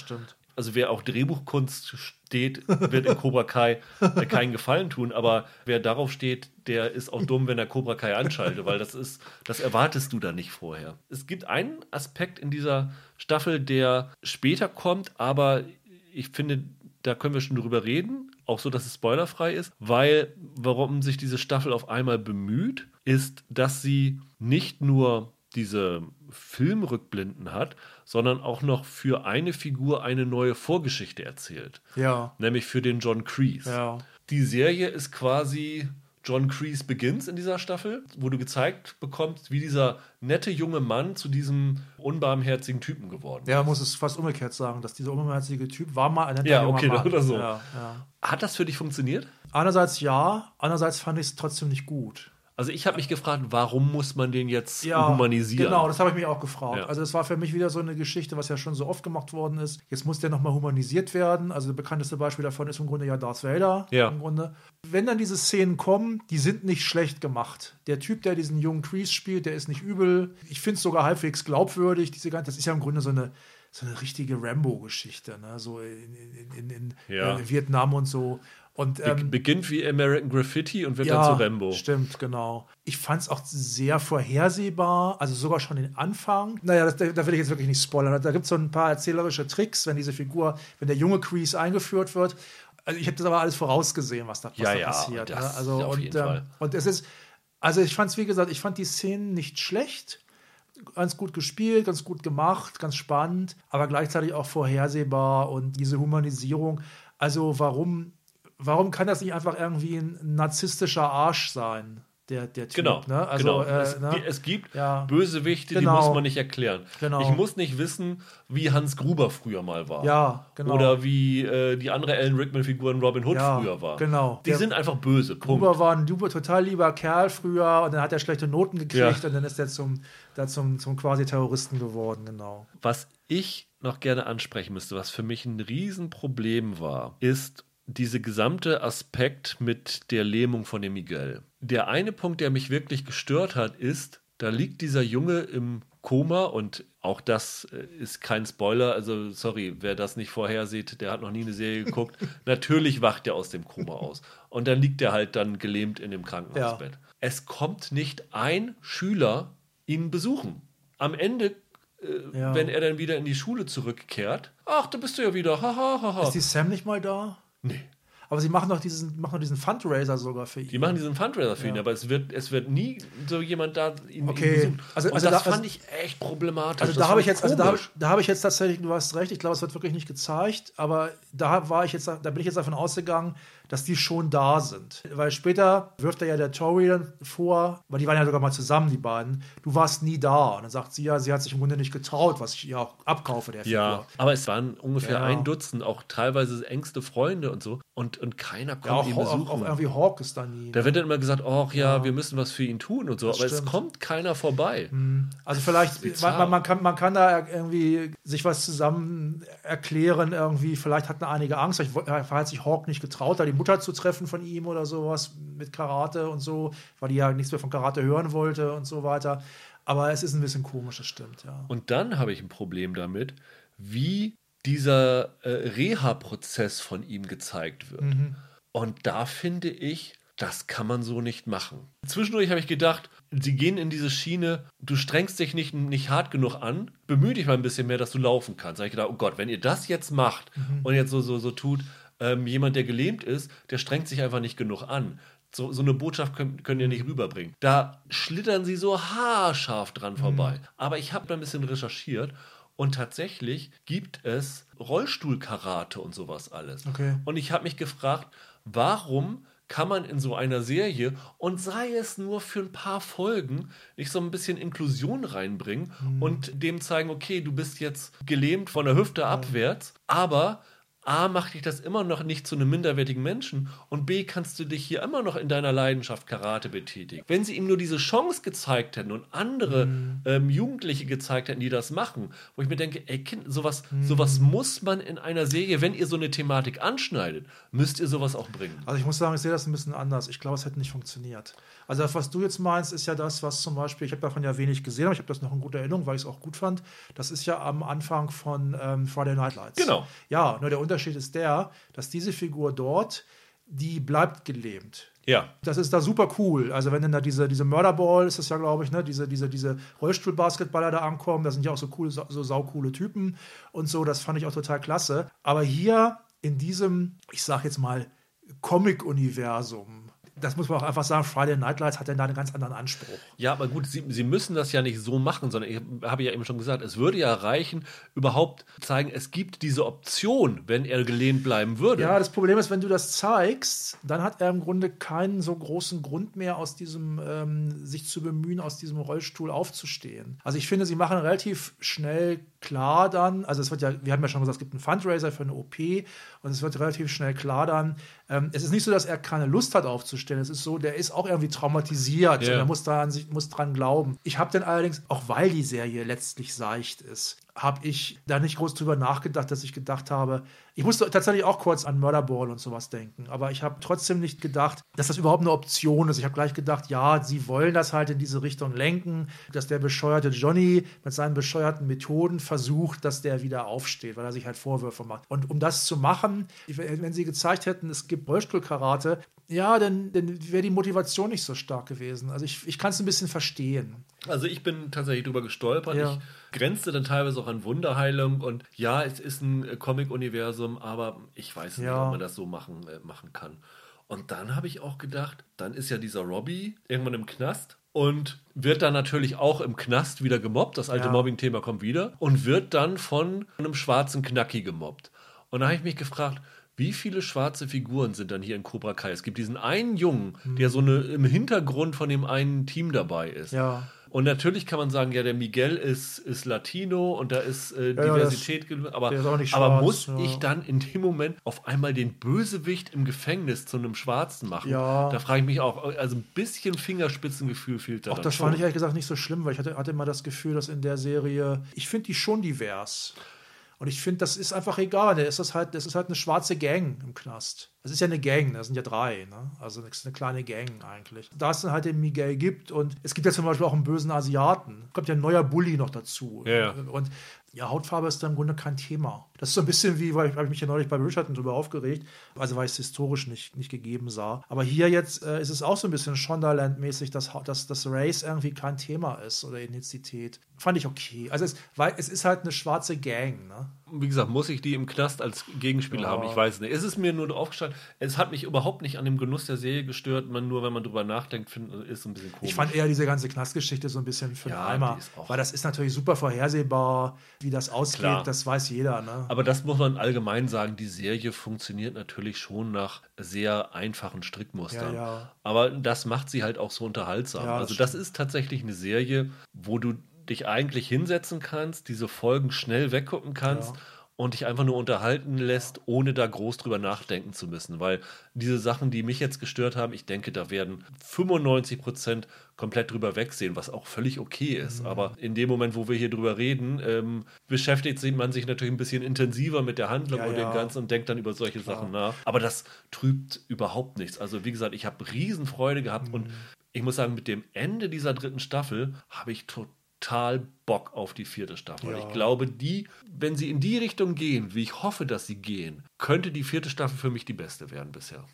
also wer auf Drehbuchkunst steht, wird in Cobra Kai äh, keinen Gefallen tun, aber wer darauf steht, der ist auch dumm, wenn er Cobra Kai anschaltet, weil das ist, das erwartest du da nicht vorher. Es gibt einen Aspekt in dieser Staffel, der später kommt, aber ich finde, da können wir schon drüber reden, auch so, dass es spoilerfrei ist, weil warum sich diese Staffel auf einmal bemüht, ist, dass sie nicht nur diese Filmrückblinden hat, sondern auch noch für eine Figur eine neue Vorgeschichte erzählt, Ja, nämlich für den John Kreese. ja. Die Serie ist quasi John Kreese Begins in dieser Staffel, wo du gezeigt bekommst, wie dieser nette junge Mann zu diesem unbarmherzigen Typen geworden ist. Ja, man muss es fast umgekehrt sagen, dass dieser unbarmherzige Typ war mal ein netter Ja, okay, Mann. oder so. Ja, ja. Hat das für dich funktioniert? Einerseits ja, andererseits fand ich es trotzdem nicht gut. Also ich habe mich gefragt, warum muss man den jetzt humanisieren? Genau, das habe ich mich auch gefragt. Ja. Also das war für mich wieder so eine Geschichte, was ja schon so oft gemacht worden ist. Jetzt muss der nochmal humanisiert werden. Also das bekannteste Beispiel davon ist im Grunde ja Darth Vader. Ja. Im Grunde. Wenn dann diese Szenen kommen, die sind nicht schlecht gemacht. Der Typ, der diesen jungen Kreese spielt, der ist nicht übel. Ich finde es sogar halbwegs glaubwürdig. Diese ganze, das ist ja im Grunde so eine so eine richtige Rambo-Geschichte, ne? so in, in, in, in, Ja. in Vietnam und so. Und Be ähm, beginnt wie American Graffiti und wird dann zu Rambo. Stimmt, genau. Ich fand es auch sehr vorhersehbar, also sogar schon den Anfang. Naja, das, da, da will ich jetzt wirklich nicht spoilern. Da gibt es so ein paar erzählerische Tricks, wenn diese Figur, wenn der junge Kreese eingeführt wird. Also ich habe das aber alles vorausgesehen, was da, was Ja, da ja, passiert. das? Also auf und, jeden Fall. und es ist, also ich fand es, wie gesagt, ich fand die Szenen nicht schlecht. Ganz gut gespielt, ganz gut gemacht, ganz spannend, aber gleichzeitig auch vorhersehbar und diese Humanisierung. Also warum, warum kann das nicht einfach irgendwie ein narzisstischer Arsch sein, der, der Typ? Genau, ne? also, genau. Äh, es, ne? es gibt Ja. Bösewichte, Genau. die muss man nicht erklären. Genau. Ich muss nicht wissen, wie Hans Gruber früher mal war. Ja, genau. Oder wie äh, die andere Alan Rickman-Figur in Robin Hood Ja, früher war. genau. Die Der- sind einfach böse. Punkt. Huber war ein super, total lieber Kerl früher und dann hat er schlechte Noten gekriegt Ja. und dann ist er zum, da zum, zum quasi Terroristen geworden, genau. Was ich noch gerne ansprechen müsste, was für mich ein Riesenproblem war, ist diese gesamte Aspekt mit der Lähmung von dem Miguel. Der eine Punkt, der mich wirklich gestört hat, ist, da liegt dieser Junge im Koma und auch das äh, ist kein Spoiler, also sorry, wer das nicht vorhersieht, der hat noch nie eine Serie geguckt. *laughs* Natürlich wacht er aus dem Koma aus und dann liegt er halt dann gelähmt in dem Krankenhausbett. Es kommt nicht ein Schüler ihn besuchen. Am Ende äh, Ja. wenn er dann wieder in die Schule zurückkehrt. Ach, da bist du ja wieder. Ha, ha, ha, ha. Ist die Sam nicht mal da? Nee. Aber sie machen doch diesen, machen doch diesen Fundraiser sogar für ihn. Die machen diesen Fundraiser für ihn, aber es wird, es wird nie so jemand da ihn, Okay. ihn besuchen. Also- also das da- fand ich echt problematisch. Also da habe ich jetzt, also da, da habe ich jetzt tatsächlich, du hast recht, ich glaube, es wird wirklich nicht gezeigt, aber da war ich jetzt, da bin ich jetzt davon ausgegangen, dass die schon da sind. Weil später wirft er ja der Tori dann vor, weil die waren ja sogar mal zusammen, die beiden, du warst nie da. Und dann sagt sie ja, sie hat sich im Grunde nicht getraut, was ich ihr auch abkaufe, der Ja, Figur. aber es waren ungefähr Ja. ein Dutzend, auch teilweise engste Freunde und so. Und, und keiner Ja, kommt auch, ihn auch, besuchen. auch irgendwie Hawk ist da nie. da wird dann immer gesagt, ach ja, wir müssen was für ihn tun und so. Aber es stimmt. kommt keiner vorbei. Also vielleicht, man, man, man, kann, man kann da irgendwie sich was zusammen erklären, irgendwie, vielleicht hatten einige Angst, vielleicht hat sich Hawk nicht getraut, da die Mutter zu treffen von ihm oder sowas mit Karate und so, weil die ja nichts mehr von Karate hören wollte und so weiter. Aber es ist ein bisschen komisch, das stimmt, ja. Und dann habe ich ein Problem damit, wie dieser äh, Reha-Prozess von ihm gezeigt wird. Und da finde ich, das kann man so nicht machen. Zwischendurch habe ich gedacht, sie gehen in diese Schiene, du strengst dich nicht, nicht hart genug an, bemühe dich mal ein bisschen mehr, dass du laufen kannst. Da habe ich gedacht, oh Gott, wenn ihr das jetzt macht und jetzt so, so, so tut, ähm, jemand, der gelähmt ist, der strengt sich einfach nicht genug an. So, so eine Botschaft können, können ihr nicht rüberbringen. Da schlittern sie so haarscharf dran vorbei. Aber ich habe da ein bisschen recherchiert und tatsächlich gibt es Rollstuhlkarate und sowas alles. Okay. Und ich habe mich gefragt, warum kann man in so einer Serie und sei es nur für ein paar Folgen nicht so ein bisschen Inklusion reinbringen und dem zeigen, okay, du bist jetzt gelähmt von der Hüfte abwärts, aber A, macht dich das immer noch nicht zu einem minderwertigen Menschen und B, kannst du dich hier immer noch in deiner Leidenschaft Karate betätigen. Wenn sie ihm nur diese Chance gezeigt hätten und andere Mhm. ähm, Jugendliche gezeigt hätten, die das machen, wo ich mir denke, ey Kind, sowas, Mhm. sowas muss man in einer Serie, wenn ihr so eine Thematik anschneidet, müsst ihr sowas auch bringen. Also ich muss sagen, ich sehe das ein bisschen anders. Ich glaube, es hätte nicht funktioniert. Also das, was du jetzt meinst, ist ja das, was zum Beispiel, ich habe davon ja wenig gesehen, aber ich habe das noch in guter Erinnerung, weil ich es auch gut fand. Das ist ja am Anfang von ähm, Friday Night Lights. Genau. Ja, nur der Unterschied ist der, dass diese Figur dort, die bleibt gelähmt. Ja. Das ist da super cool. Also wenn dann da diese, diese Murderball ist das ja, glaube ich, ne, diese, diese, diese Rollstuhlbasketballer da ankommen, da sind ja auch so coole, so, so saucoole Typen und so, das fand ich auch total klasse. Aber hier in diesem, ich sag jetzt mal, Comic-Universum, das muss man auch einfach sagen, Friday Night Lights hat dann da einen ganz anderen Anspruch. Ja, aber gut, sie, sie müssen das ja nicht so machen, sondern ich habe ja eben schon gesagt, es würde ja reichen, überhaupt zeigen, es gibt diese Option, wenn er gelehnt bleiben würde. Ja, das Problem ist, wenn du das zeigst, dann hat er im Grunde keinen so großen Grund mehr, aus diesem, ähm, sich zu bemühen, aus diesem Rollstuhl aufzustehen. Also ich finde, sie machen relativ schnell klar dann, also es wird ja, wir haben ja schon gesagt, es gibt einen Fundraiser für eine OP und es wird relativ schnell klar dann, ähm, es ist nicht so, dass er keine Lust hat aufzustehen, es ist so, der ist auch irgendwie traumatisiert Ja. und er muss, da an sich, muss dran glauben. Ich habe dann allerdings, auch weil die Serie letztlich seicht ist, habe ich da nicht groß drüber nachgedacht, dass ich gedacht habe, ich musste tatsächlich auch kurz an Murderball und sowas denken, aber ich habe trotzdem nicht gedacht, dass das überhaupt eine Option ist. Ich habe gleich gedacht, ja, sie wollen das halt in diese Richtung lenken, dass der bescheuerte Johnny mit seinen bescheuerten Methoden versucht, dass der wieder aufsteht, weil er sich halt Vorwürfe macht. Und um das zu machen, wenn sie gezeigt hätten, es gibt Rollstuhlkarate, ja, dann, dann wäre die Motivation nicht so stark gewesen. Also ich, ich kann es ein bisschen verstehen. Also ich bin tatsächlich drüber gestolpert. Ja. Ich grenzte dann teilweise auch an Wunderheilung und ja, es ist ein äh, Comic-Universum, aber ich weiß nicht, Ja. ob man das so machen, äh, machen kann. Und dann habe ich auch gedacht, dann ist ja dieser Robbie irgendwann im Knast und wird dann natürlich auch im Knast wieder gemobbt. Das alte Ja. Mobbing-Thema kommt wieder und wird dann von einem schwarzen Knacki gemobbt. Und da habe ich mich gefragt, wie viele schwarze Figuren sind dann hier in Cobra Kai? Es gibt diesen einen Jungen, der so eine, im Hintergrund von dem einen Team dabei ist. Ja. Und natürlich kann man sagen, ja, der Miguel ist, ist Latino und da ist äh, ja, Diversität, ge- aber, nicht aber schwarz, muss ja. ich dann in dem Moment auf einmal den Bösewicht im Gefängnis zu einem Schwarzen machen? Ja. Da frage ich mich auch, also ein bisschen Fingerspitzengefühl fehlt da Auch das schon. fand ich ehrlich gesagt nicht so schlimm, weil ich hatte, hatte immer das Gefühl, dass in der Serie, ich finde die schon divers. Und ich finde, das ist einfach egal. Das ist halt, das ist halt eine schwarze Gang im Knast. Das ist ja eine Gang, das sind ja drei, ne? Also das ist eine kleine Gang eigentlich. Da es dann halt den Miguel gibt und es gibt ja zum Beispiel auch einen bösen Asiaten. Kommt ja ein neuer Bully noch dazu. Ja, ja. Und ja, Hautfarbe ist da im Grunde kein Thema. Das ist so ein bisschen wie, weil ich ich mich ja neulich bei Bridgerton drüber aufgeregt, also weil ich es historisch nicht, nicht gegeben sah. Aber hier jetzt äh, ist es auch so ein bisschen Shondaland-mäßig, dass, dass das Race irgendwie kein Thema ist oder Ethnizität. Fand ich okay. Also es, weil, es ist halt eine schwarze Gang, ne? Wie gesagt, muss ich die im Knast als Gegenspieler Ja. haben? Ich weiß nicht. Es ist mir nur aufgestanden. Es hat mich überhaupt nicht an dem Genuss der Serie gestört. Man nur, wenn man drüber nachdenkt, find, ist so ein bisschen komisch. Ich fand eher diese ganze Knastgeschichte so ein bisschen für den Ja, Eimer. Weil das ist natürlich super vorhersehbar, wie das ausgeht, Klar. das weiß jeder, ne? Aber das muss man allgemein sagen, die Serie funktioniert natürlich schon nach sehr einfachen Strickmustern. Ja. Aber das macht sie halt auch so unterhaltsam. Das also das ist tatsächlich eine Serie, wo du dich eigentlich hinsetzen kannst, diese Folgen schnell weggucken kannst. Ja. Und dich einfach nur unterhalten lässt, ohne da groß drüber nachdenken zu müssen. Weil diese Sachen, die mich jetzt gestört haben, ich denke, da werden 95 Prozent komplett drüber wegsehen, was auch völlig okay ist. Mhm. Aber in dem Moment, wo wir hier drüber reden, ähm, beschäftigt man sich natürlich ein bisschen intensiver mit der Handlung Ja, und ja. dem Ganzen und denkt dann über solche Sachen nach. Aber das trübt überhaupt nichts. Also wie gesagt, ich habe Riesenfreude gehabt Mhm. und ich muss sagen, mit dem Ende dieser dritten Staffel habe ich total Bock auf die vierte Staffel. Ja. Ich glaube, die, wenn sie in die Richtung gehen, wie ich hoffe, dass sie gehen, könnte die vierte Staffel für mich die beste werden bisher.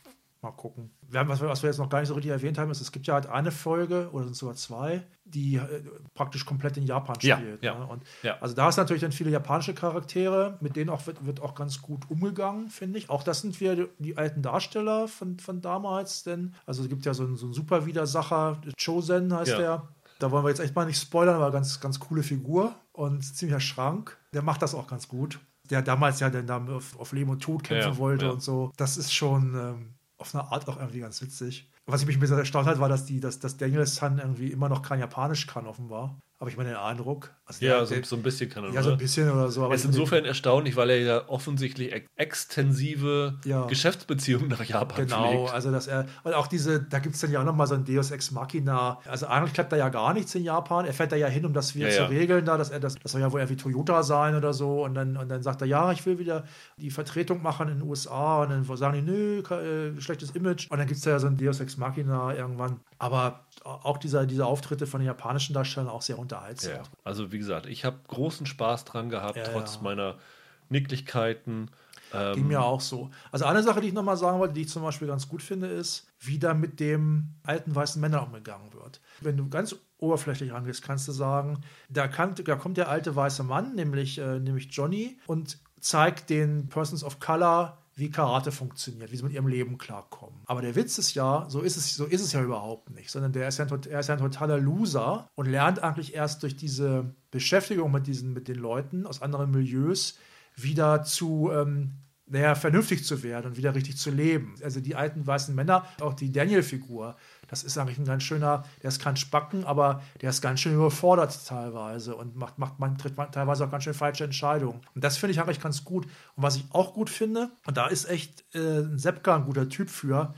Mal gucken. Wir haben, was, wir, was wir jetzt noch gar nicht so richtig erwähnt haben, ist, es gibt ja halt eine Folge, oder sind sogar zwei, die äh, praktisch komplett in Japan Ja, spielt. ja, ne? Und ja. Also da ist natürlich dann viele japanische Charaktere, mit denen auch wird, wird auch ganz gut umgegangen, finde ich. Auch das sind wir die, alten Darsteller von, von damals, denn also es gibt ja so einen, so einen super Widersacher, Chosen heißt Ja. der. Da wollen wir jetzt echt mal nicht spoilern, aber ganz, ganz coole Figur und ziemlicher Schrank. Der macht das auch ganz gut. Der damals ja dann da auf, auf Leben und Tod kämpfen Ja, wollte ja. und so. Das ist schon ähm, auf eine Art auch irgendwie ganz witzig. Was ich mich ein bisschen erstaunt hat, war, dass, die, dass, dass Daniel San irgendwie immer noch kein Japanisch kann, offenbar. Habe ich mal den Eindruck. Also Ja, der- so, der- so ein bisschen kann er ja, so ein bisschen oder so. Aber Es ist insofern erstaunlich, weil er ja offensichtlich ex extensive Ja. Geschäftsbeziehungen nach Japan Genau, pflegt. also dass er, und auch diese, da gibt es dann ja auch nochmal so ein Deus Ex Machina. Also eigentlich klappt da ja gar nichts in Japan. Er fährt da ja hin, um das wieder Ja, zu ja. regeln, da, dass er das, das soll ja wohl irgendwie Toyota sein oder so. Und dann, und dann sagt er, ja, ich will wieder die Vertretung machen in den USA. Und dann sagen die, nö, äh, schlechtes Image. Und dann gibt es da ja so ein Deus Ex Machina irgendwann. Aber auch dieser, diese Auftritte von den japanischen Darstellern auch sehr unterhaltsam. Ja, also wie gesagt, ich habe großen Spaß dran gehabt, Ja, trotz ja. meiner Nicklichkeiten. Ähm, Ging mir auch so. Also eine Sache, die ich nochmal sagen wollte, die ich zum Beispiel ganz gut finde, ist, wie da mit dem alten weißen Männer umgegangen wird. Wenn du ganz oberflächlich rangehst, kannst du sagen, da, kann, da kommt der alte weiße Mann, nämlich, äh, nämlich Johnny, und zeigt den Persons of Color, wie Karate funktioniert, wie sie mit ihrem Leben klarkommen. Aber der Witz ist ja, so ist es, so ist es ja überhaupt nicht, sondern der ist ja ein, er ist ja ein totaler Loser und lernt eigentlich erst durch diese Beschäftigung mit diesen, mit den Leuten aus anderen Milieus wieder zu, ähm, naja, vernünftig zu werden und wieder richtig zu leben. Also die alten weißen Männer, auch die Daniel-Figur, das ist eigentlich ein ganz schöner, der ist kein Spacken, aber der ist ganz schön überfordert teilweise und macht, macht man, tritt man teilweise auch ganz schön falsche Entscheidungen. Und das finde ich eigentlich ganz gut. Und was ich auch gut finde, und da ist echt äh, ein Seppka ein guter Typ für,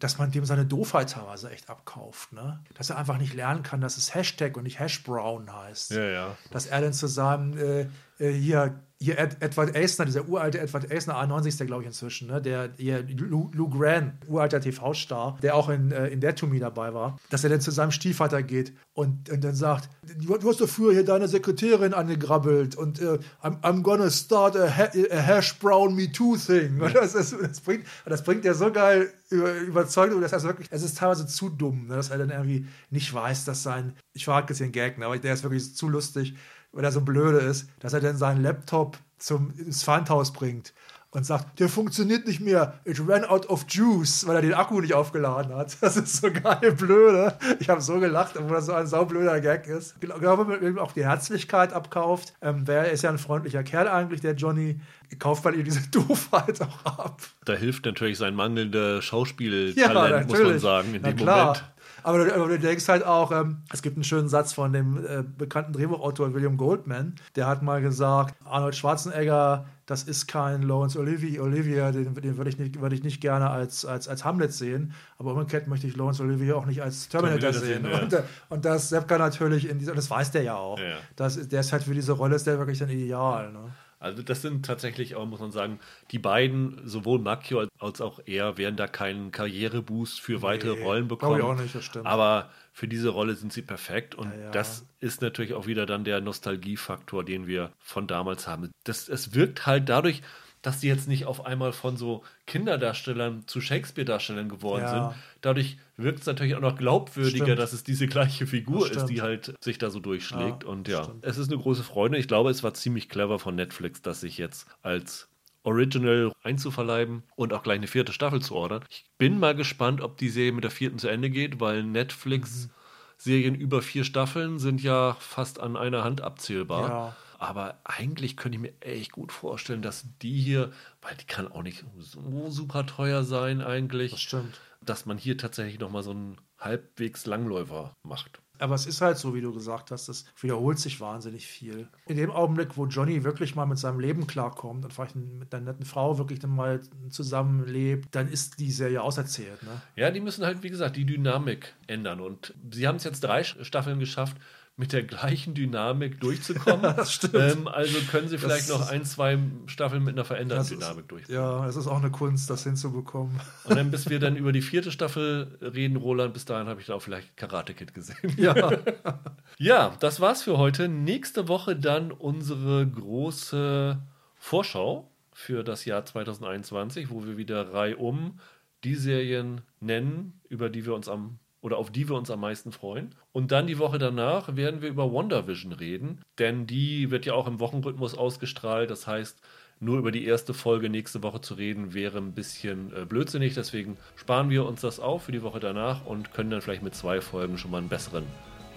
dass man dem seine Doofheit teilweise echt abkauft. Ne? Dass er einfach nicht lernen kann, dass es Hashtag und nicht Hashbrown heißt Ja, ja. dass er dann zusammen äh, äh, hier, hier Ed, Edward Eisner, dieser uralte Edward Eisner, A90 ist der, glaube ich, inzwischen, ne? der hier, Lou, Lou Grant, uralter TV-Star, der auch in, äh, in der To Me dabei war, dass er dann zu seinem Stiefvater geht und, und dann sagt, du, du hast doch früher hier deine Sekretärin angegrabbelt und äh, I'm, I'm gonna start a, ha a hash brown me too thing. Und *laughs* das, ist, das, bringt, das bringt er so geil über, überzeugt, dass er wirklich, es ist teilweise zu dumm, ne? dass er dann irgendwie nicht weiß, dass sein, ich verrate jetzt den Gag, ne? aber der ist wirklich zu lustig, weil er so blöde ist, dass er dann seinen Laptop zum, ins Pfandhaus bringt und sagt, der funktioniert nicht mehr, it ran out of juice, weil er den Akku nicht aufgeladen hat. Das ist so geil blöde. Ich habe so gelacht, obwohl das so ein saublöder Gag ist. Ich glaube, man ihm auch die Herzlichkeit abkauft. Ähm, wer ist ja ein freundlicher Kerl eigentlich, der Johnny, kauft man ihm diese *laughs* Doofheit auch ab. Da hilft natürlich sein mangelnder Schauspieltalent, muss man sagen, in Na dem klar. Moment. Aber du, aber du denkst halt auch, ähm, es gibt einen schönen Satz von dem äh, bekannten Drehbuchautor William Goldman, der hat mal gesagt, Arnold Schwarzenegger, das ist kein Lawrence Olivier, Olivier den, den würde ich, nicht, würde ich nicht gerne als, als, als Hamlet sehen, aber umgekehrt möchte ich Lawrence Olivier auch nicht als Terminator, sehen. sehen, ja. und, äh, und das Seppka natürlich, in dieser, und das weiß der ja auch. Ja. Das, der ist halt für diese Rolle ist der wirklich dann ideal. Ne? Also das sind tatsächlich auch, muss man sagen, die beiden, sowohl Macchio als- auch er, werden da keinen Karriereboost für weitere Nee, Rollen bekommen. ich auch nicht, das stimmt. Aber für diese Rolle sind sie perfekt und Ja, ja. das ist natürlich auch wieder dann der Nostalgiefaktor, den wir von damals haben. Das, es wirkt halt dadurch, dass die jetzt nicht auf einmal von so Kinderdarstellern zu Shakespeare-Darstellern geworden Ja. sind. Dadurch wirkt es natürlich auch noch glaubwürdiger, Stimmt. dass es diese gleiche Figur ist, die halt sich da so durchschlägt. Ja, und ja, stimmt. es ist eine große Freude. Ich glaube, es war ziemlich clever von Netflix, das sich jetzt als Original einzuverleiben und auch gleich eine vierte Staffel zu ordern. Ich bin mal gespannt, ob die Serie mit der vierten zu Ende geht, weil Netflix Mhm. Serien über vier Staffeln sind ja fast an einer Hand abzählbar. Ja. Aber eigentlich könnte ich mir echt gut vorstellen, dass die hier, weil die kann auch nicht so super teuer sein eigentlich, Das stimmt. dass man hier tatsächlich nochmal so einen halbwegs Langläufer macht. Aber es ist halt so, wie du gesagt hast, es wiederholt sich wahnsinnig viel. In dem Augenblick, wo Johnny wirklich mal mit seinem Leben klarkommt und vielleicht mit einer netten Frau wirklich dann mal zusammenlebt, dann ist die Serie auserzählt. Ne? Ja, die müssen halt, wie gesagt, die Dynamik ändern. Und sie haben es jetzt drei Staffeln geschafft, mit der gleichen Dynamik durchzukommen. *laughs* Das stimmt. Ähm, also können sie vielleicht Das- noch ein, zwei Staffeln mit einer veränderten ist- Dynamik durchführen. Ja, es ist auch eine Kunst, das hinzubekommen. *laughs* Und dann, bis wir dann über die vierte Staffel reden, Roland, bis dahin habe ich da auch vielleicht Karate Kid gesehen. Ja, *laughs* Ja, das war's für heute. Nächste Woche dann unsere große Vorschau für das Jahr 2021, wo wir wieder reihum die Serien nennen, über die wir uns am oder auf die wir uns am meisten freuen. Und dann die Woche danach werden wir über WandaVision reden, denn die wird ja auch im Wochenrhythmus ausgestrahlt. Das heißt, nur über die erste Folge nächste Woche zu reden, wäre ein bisschen äh, blödsinnig. Deswegen sparen wir uns das auf für die Woche danach und können dann vielleicht mit zwei Folgen schon mal einen besseren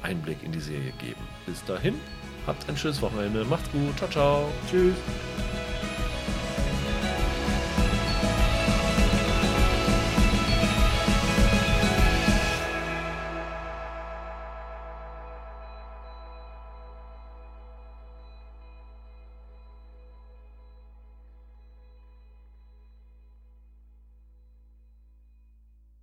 Einblick in die Serie geben. Bis dahin, habt ein schönes Wochenende. Macht's gut. Ciao, ciao. tschüss.